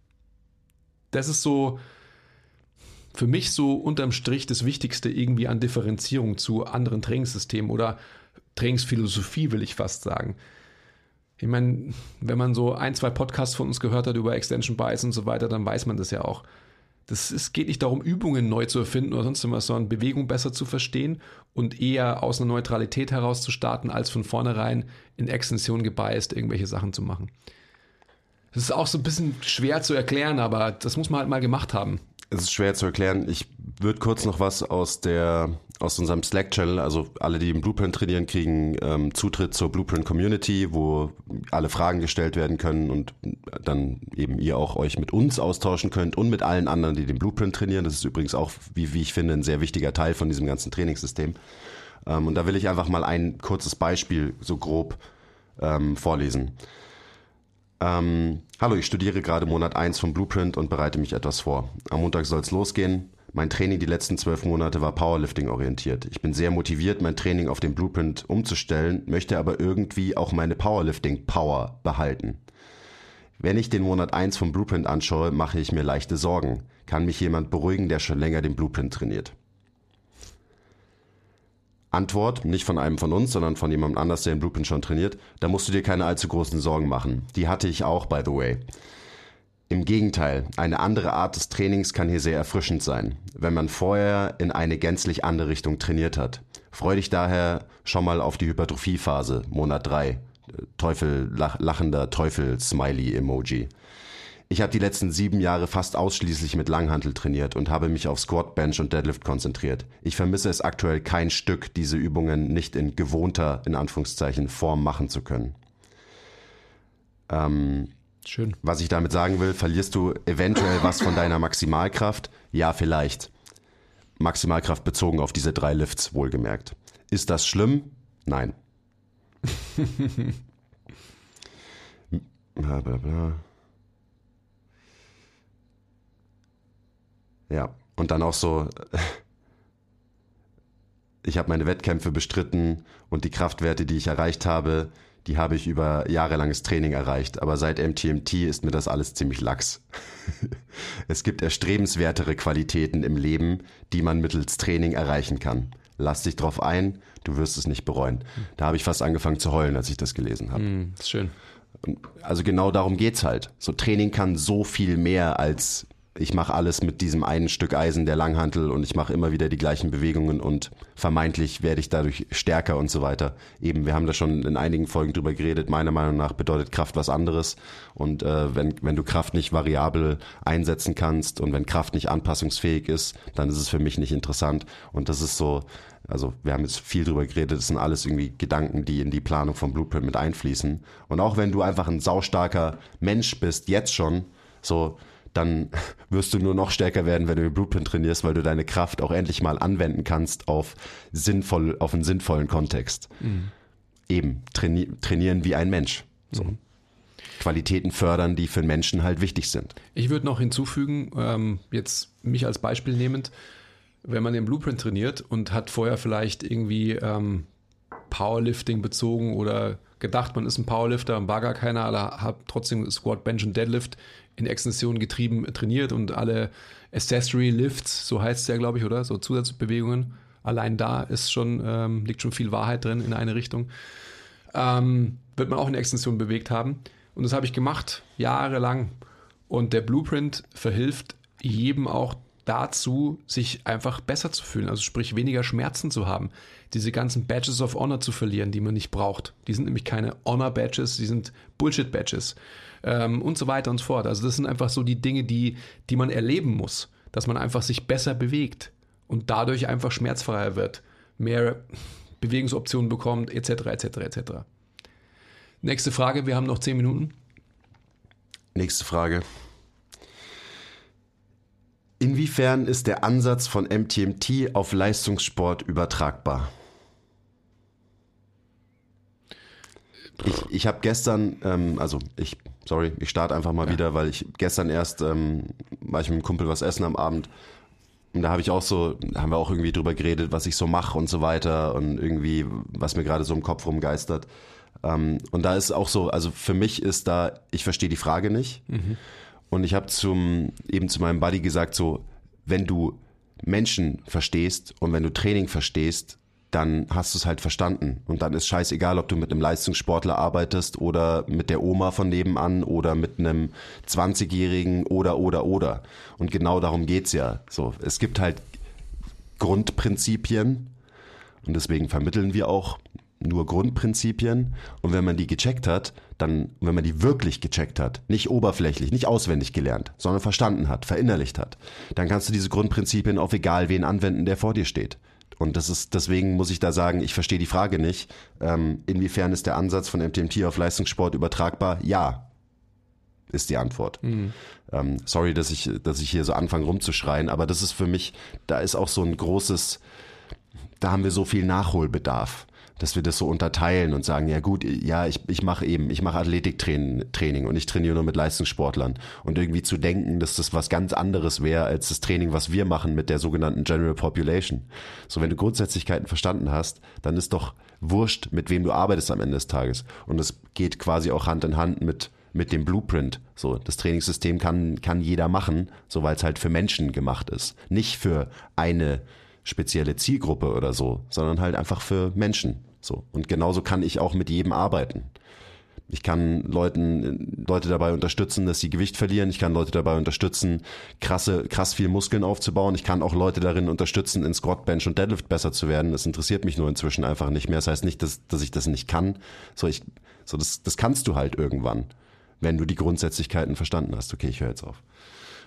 Das ist so für mich so unterm Strich das Wichtigste irgendwie an Differenzierung zu anderen Trainingssystemen oder Trainingsphilosophie, will ich fast sagen. Ich meine, wenn man so ein, zwei Podcasts von uns gehört hat über Extension Bias und so weiter, dann weiß man das ja auch. Das, es geht nicht darum, Übungen neu zu erfinden oder sonst was, sondern Bewegung besser zu verstehen und eher aus einer Neutralität heraus zu starten, als von vornherein in Extension gebiased irgendwelche Sachen zu machen. Das ist auch so ein bisschen schwer zu erklären, aber das muss man halt mal gemacht haben es ist schwer zu erklären. Ich würde kurz noch was aus der aus unserem Slack-Channel, also alle, die im Blueprint trainieren, kriegen ähm, Zutritt zur Blueprint Community, wo alle Fragen gestellt werden können und dann eben ihr auch euch mit uns austauschen könnt und mit allen anderen, die den Blueprint trainieren. Das ist übrigens auch, wie, wie ich finde, ein sehr wichtiger Teil von diesem ganzen Trainingssystem. Ähm, und da will ich einfach mal ein kurzes Beispiel so grob ähm, vorlesen. Ähm, hallo, ich studiere gerade Monat 1 vom Blueprint und bereite mich etwas vor. Am Montag soll es losgehen. Mein Training die letzten zwölf Monate war Powerlifting orientiert. Ich bin sehr motiviert, mein Training auf den Blueprint umzustellen, möchte aber irgendwie auch meine Powerlifting-Power behalten. Wenn ich den Monat 1 vom Blueprint anschaue, mache ich mir leichte Sorgen. Kann mich jemand beruhigen, der schon länger den Blueprint trainiert? Antwort, nicht von einem von uns, sondern von jemandem anders, der in Blueprint schon trainiert, da musst du dir keine allzu großen Sorgen machen. Die hatte ich auch, by the way. Im Gegenteil, eine andere Art des Trainings kann hier sehr erfrischend sein, wenn man vorher in eine gänzlich andere Richtung trainiert hat. Freu dich daher schon mal auf die Hypertrophiephase, Monat 3. Teufel, lach, lachender Teufel-Smiley-Emoji. Ich habe die letzten sieben Jahre fast ausschließlich mit Langhantel trainiert und habe mich auf Squat, Bench und Deadlift konzentriert. Ich vermisse es aktuell kein Stück, diese Übungen nicht in gewohnter, in Anführungszeichen, Form machen zu können. Ähm, Schön. Was ich damit sagen will, verlierst du eventuell was von deiner Maximalkraft? Ja, vielleicht. Maximalkraft bezogen auf diese drei Lifts, wohlgemerkt. Ist das schlimm? Nein. bla bla bla. Ja, und dann auch so, ich habe meine Wettkämpfe bestritten und die Kraftwerte, die ich erreicht habe, die habe ich über jahrelanges Training erreicht. Aber seit MTMT ist mir das alles ziemlich lax. es gibt erstrebenswertere Qualitäten im Leben, die man mittels Training erreichen kann. Lass dich drauf ein, du wirst es nicht bereuen. Da habe ich fast angefangen zu heulen, als ich das gelesen habe. Mm, ist schön. Also genau darum geht's halt. So Training kann so viel mehr als ich mache alles mit diesem einen Stück Eisen der Langhantel und ich mache immer wieder die gleichen Bewegungen und vermeintlich werde ich dadurch stärker und so weiter. Eben, wir haben da schon in einigen Folgen drüber geredet. Meiner Meinung nach bedeutet Kraft was anderes. Und äh, wenn, wenn du Kraft nicht variabel einsetzen kannst und wenn Kraft nicht anpassungsfähig ist, dann ist es für mich nicht interessant. Und das ist so, also wir haben jetzt viel drüber geredet, das sind alles irgendwie Gedanken, die in die Planung vom Blueprint mit einfließen. Und auch wenn du einfach ein saustarker Mensch bist, jetzt schon, so dann wirst du nur noch stärker werden, wenn du den Blueprint trainierst, weil du deine Kraft auch endlich mal anwenden kannst auf sinnvoll, auf einen sinnvollen Kontext. Mhm. Eben, traini trainieren wie ein Mensch. So. Mhm. Qualitäten fördern, die für einen Menschen halt wichtig sind. Ich würde noch hinzufügen, ähm, jetzt mich als Beispiel nehmend, wenn man den Blueprint trainiert und hat vorher vielleicht irgendwie ähm, Powerlifting bezogen oder gedacht, man ist ein Powerlifter war gar keiner, aber hat trotzdem Squat, Bench und Deadlift in Extension getrieben trainiert und alle Accessory Lifts, so heißt es ja, glaube ich, oder? So Zusatzbewegungen. Allein da ist schon, ähm, liegt schon viel Wahrheit drin in eine Richtung. Ähm, wird man auch in Extension bewegt haben. Und das habe ich gemacht, jahrelang. Und der Blueprint verhilft jedem auch dazu, sich einfach besser zu fühlen, also sprich weniger Schmerzen zu haben, diese ganzen Badges of Honor zu verlieren, die man nicht braucht. Die sind nämlich keine Honor-Badges, die sind Bullshit-Badges ähm, und so weiter und so fort. Also das sind einfach so die Dinge, die, die man erleben muss, dass man einfach sich besser bewegt und dadurch einfach schmerzfreier wird. mehr Bewegungsoptionen bekommt, etc., etc., etc. Nächste Frage, wir haben noch zehn Minuten. Nächste Frage. Inwiefern ist der Ansatz von MTMT auf Leistungssport übertragbar? Ich, ich habe gestern, ähm, also ich, sorry, ich starte einfach mal wieder, weil ich gestern erst ähm, war ich mit einem Kumpel was essen am Abend und da habe ich auch so, haben wir auch irgendwie drüber geredet, was ich so mache und so weiter und irgendwie, was mir gerade so im Kopf rumgeistert. Ähm, und da ist auch so, also für mich ist da, ich verstehe die Frage nicht. Und ich habe zum, eben zu meinem Buddy gesagt, so, wenn du Menschen verstehst und wenn du Training verstehst, dann hast du es halt verstanden. Und dann ist scheißegal, ob du mit einem Leistungssportler arbeitest oder mit der Oma von nebenan oder mit einem 20-Jährigen oder, oder, oder. Und genau darum geht's ja. So, es gibt halt Grundprinzipien und deswegen vermitteln wir auch nur Grundprinzipien. Und wenn man die gecheckt hat, dann, wenn man die wirklich gecheckt hat, nicht oberflächlich, nicht auswendig gelernt, sondern verstanden hat, verinnerlicht hat, dann kannst du diese Grundprinzipien auf egal wen anwenden, der vor dir steht. Und das ist, deswegen muss ich da sagen, ich verstehe die Frage nicht. Ähm, inwiefern ist der Ansatz von MTMT auf Leistungssport übertragbar? Ja, ist die Antwort. Ähm, sorry, dass ich, dass ich hier so anfange rumzuschreien, aber das ist für mich, da ist auch so ein großes, da haben wir so viel Nachholbedarf, dass wir das so unterteilen und sagen, ja gut, ja, ich, ich mache eben, ich mache Athletiktraining Training und ich trainiere nur mit Leistungssportlern und irgendwie zu denken, dass das was ganz anderes wäre als das Training, was wir machen mit der sogenannten General Population. So, wenn du Grundsätzlichkeiten verstanden hast, dann ist doch wurscht, mit wem du arbeitest am Ende des Tages. Und es geht quasi auch Hand in Hand mit mit dem Blueprint. So, das Trainingssystem kann, kann jeder machen, so weil es halt für Menschen gemacht ist. Nicht für eine spezielle Zielgruppe oder so, sondern halt einfach für Menschen. So. Und genauso kann ich auch mit jedem arbeiten. Ich kann Leuten, Leute dabei unterstützen, dass sie Gewicht verlieren. Ich kann Leute dabei unterstützen, krasse, krass viel Muskeln aufzubauen. Ich kann auch Leute darin unterstützen, in Squat, Bench und Deadlift besser zu werden. Das interessiert mich nur inzwischen einfach nicht mehr. Das heißt nicht, dass, dass ich das nicht kann. So, ich, so das, das kannst du halt irgendwann, wenn du die Grundsätzlichkeiten verstanden hast. Okay, ich höre jetzt auf.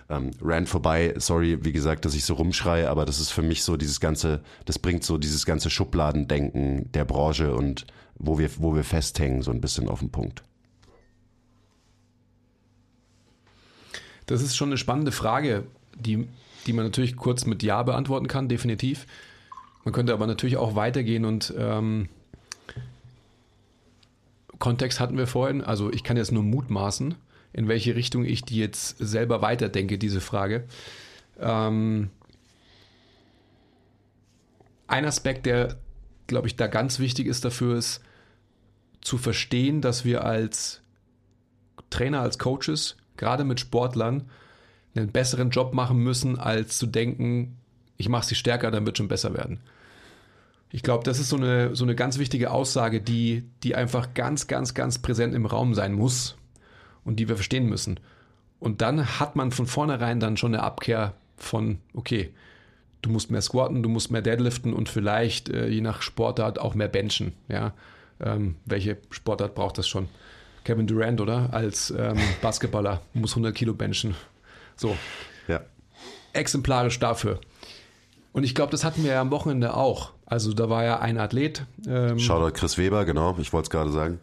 Ähm, Rand vorbei, sorry, wie gesagt, dass ich so rumschreie, aber das ist für mich so dieses ganze, das bringt so dieses ganze Schubladendenken der Branche und wo wir, wo wir festhängen, so ein bisschen auf den Punkt. Das ist schon eine spannende Frage, die, die man natürlich kurz mit Ja beantworten kann, definitiv. Man könnte aber natürlich auch weitergehen und ähm, Kontext hatten wir vorhin, also ich kann jetzt nur mutmaßen, in welche Richtung ich die jetzt selber weiterdenke, diese Frage. Ähm, ein Aspekt, der, glaube ich, da ganz wichtig ist dafür, ist zu verstehen, dass wir als Trainer, als Coaches, gerade mit Sportlern, einen besseren Job machen müssen, als zu denken, ich mache sie stärker, dann wird schon besser werden. Ich glaube, das ist so eine, so eine ganz wichtige Aussage, die, die einfach ganz, ganz, ganz präsent im Raum sein muss und die wir verstehen müssen. Und dann hat man von vornherein dann schon eine Abkehr von, okay, du musst mehr squatten, du musst mehr deadliften und vielleicht äh, je nach Sportart auch mehr benchen. Ja? Ähm, welche Sportart braucht das schon? Kevin Durant, oder? Als ähm, Basketballer muss 100 Kilo benchen. So, Ja. exemplarisch dafür. Und ich glaube, das hatten wir ja am Wochenende auch. Also da war ja ein Athlet. Ähm, Shoutout Chris Weber, genau, ich wollte es gerade sagen.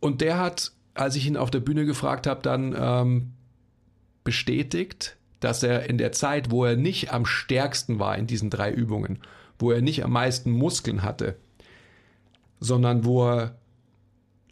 Und der hat, als ich ihn auf der Bühne gefragt habe, dann ähm, bestätigt, dass er in der Zeit, wo er nicht am stärksten war in diesen drei Übungen, wo er nicht am meisten Muskeln hatte, sondern wo er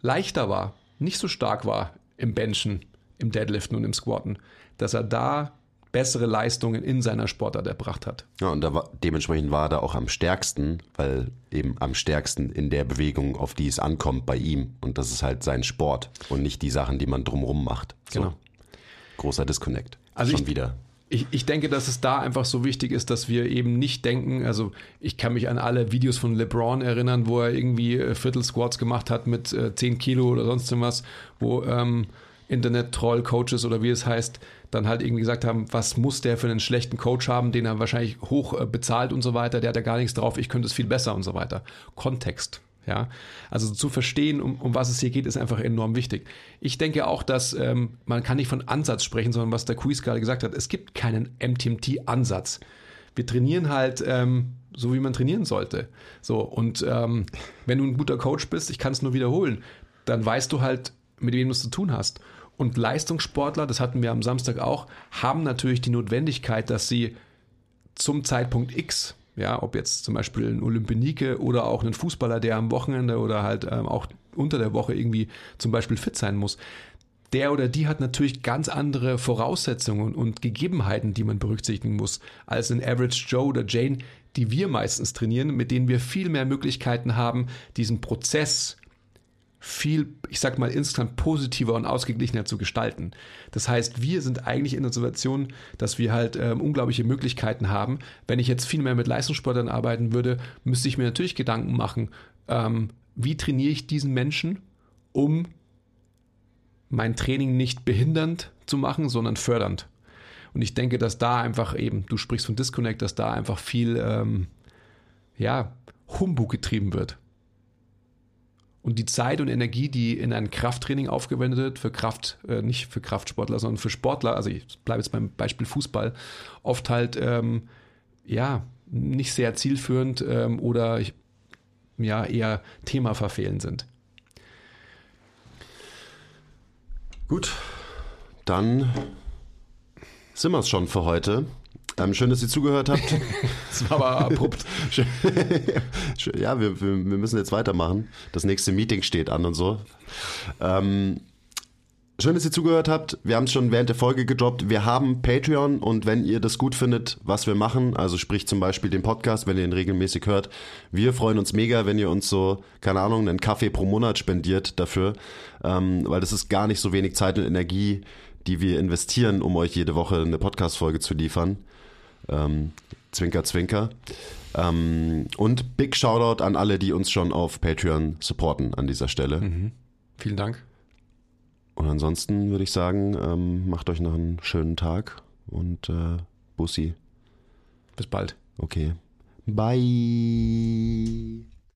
leichter war, nicht so stark war im Benchen, im Deadliften und im Squatten, dass er da bessere Leistungen in seiner Sportart erbracht hat. Ja, und da war, dementsprechend war er da auch am stärksten, weil eben am stärksten in der Bewegung, auf die es ankommt bei ihm. Und das ist halt sein Sport und nicht die Sachen, die man drumrum macht. So. Genau. Großer Disconnect. Also Schon ich- wieder. Ich, ich denke, dass es da einfach so wichtig ist, dass wir eben nicht denken, also ich kann mich an alle Videos von LeBron erinnern, wo er irgendwie äh, Viertel-Squats gemacht hat mit äh, 10 Kilo oder sonst was, wo ähm, Internet-Troll-Coaches oder wie es heißt, dann halt irgendwie gesagt haben, was muss der für einen schlechten Coach haben, den er wahrscheinlich hoch äh, bezahlt und so weiter, der hat ja gar nichts drauf, ich könnte es viel besser und so weiter. Kontext. Ja, also zu verstehen, um, um was es hier geht, ist einfach enorm wichtig. Ich denke auch, dass ähm, man kann nicht von Ansatz sprechen, sondern was der Quiz gerade gesagt hat, es gibt keinen MTMT-Ansatz. Wir trainieren halt ähm, so, wie man trainieren sollte. So, und ähm, wenn du ein guter Coach bist, ich kann es nur wiederholen, dann weißt du halt, mit wem du es zu tun hast. Und Leistungssportler, das hatten wir am Samstag auch, haben natürlich die Notwendigkeit, dass sie zum Zeitpunkt X, ja, ob jetzt zum Beispiel ein Olympionike oder auch ein Fußballer, der am Wochenende oder halt ähm, auch unter der Woche irgendwie zum Beispiel fit sein muss, der oder die hat natürlich ganz andere Voraussetzungen und Gegebenheiten, die man berücksichtigen muss, als ein Average Joe oder Jane, die wir meistens trainieren, mit denen wir viel mehr Möglichkeiten haben, diesen Prozess viel, ich sag mal, insgesamt positiver und ausgeglichener zu gestalten. Das heißt, wir sind eigentlich in der Situation, dass wir halt ähm, unglaubliche Möglichkeiten haben. Wenn ich jetzt viel mehr mit Leistungssportlern arbeiten würde, müsste ich mir natürlich Gedanken machen, ähm, wie trainiere ich diesen Menschen, um mein Training nicht behindernd zu machen, sondern fördernd. Und ich denke, dass da einfach eben, du sprichst von Disconnect, dass da einfach viel, ähm, ja, Humbug getrieben wird. Und die Zeit und Energie, die in ein Krafttraining aufgewendet wird, für Kraft, äh, nicht für Kraftsportler, sondern für Sportler, also ich bleibe jetzt beim Beispiel Fußball, oft halt, ähm, ja, nicht sehr zielführend ähm, oder ja, eher themaverfehlend sind. Gut, dann sind wir es schon für heute. Ähm, schön, dass ihr zugehört habt. das war aber abrupt. ja, wir, wir, müssen jetzt weitermachen. Das nächste Meeting steht an und so. Ähm, schön, dass ihr zugehört habt. Wir haben es schon während der Folge gedroppt. Wir haben Patreon und wenn ihr das gut findet, was wir machen, also sprich zum Beispiel den Podcast, wenn ihr ihn regelmäßig hört, wir freuen uns mega, wenn ihr uns so, keine Ahnung, einen Kaffee pro Monat spendiert dafür, ähm, weil das ist gar nicht so wenig Zeit und Energie, die wir investieren, um euch jede Woche eine Podcast-Folge zu liefern. Ähm, zwinker, zwinker. Ähm, und Big Shoutout an alle, die uns schon auf Patreon supporten an dieser Stelle. Mhm. Vielen Dank. Und ansonsten würde ich sagen, ähm, macht euch noch einen schönen Tag und äh, Bussi. Bis bald. Okay. Bye.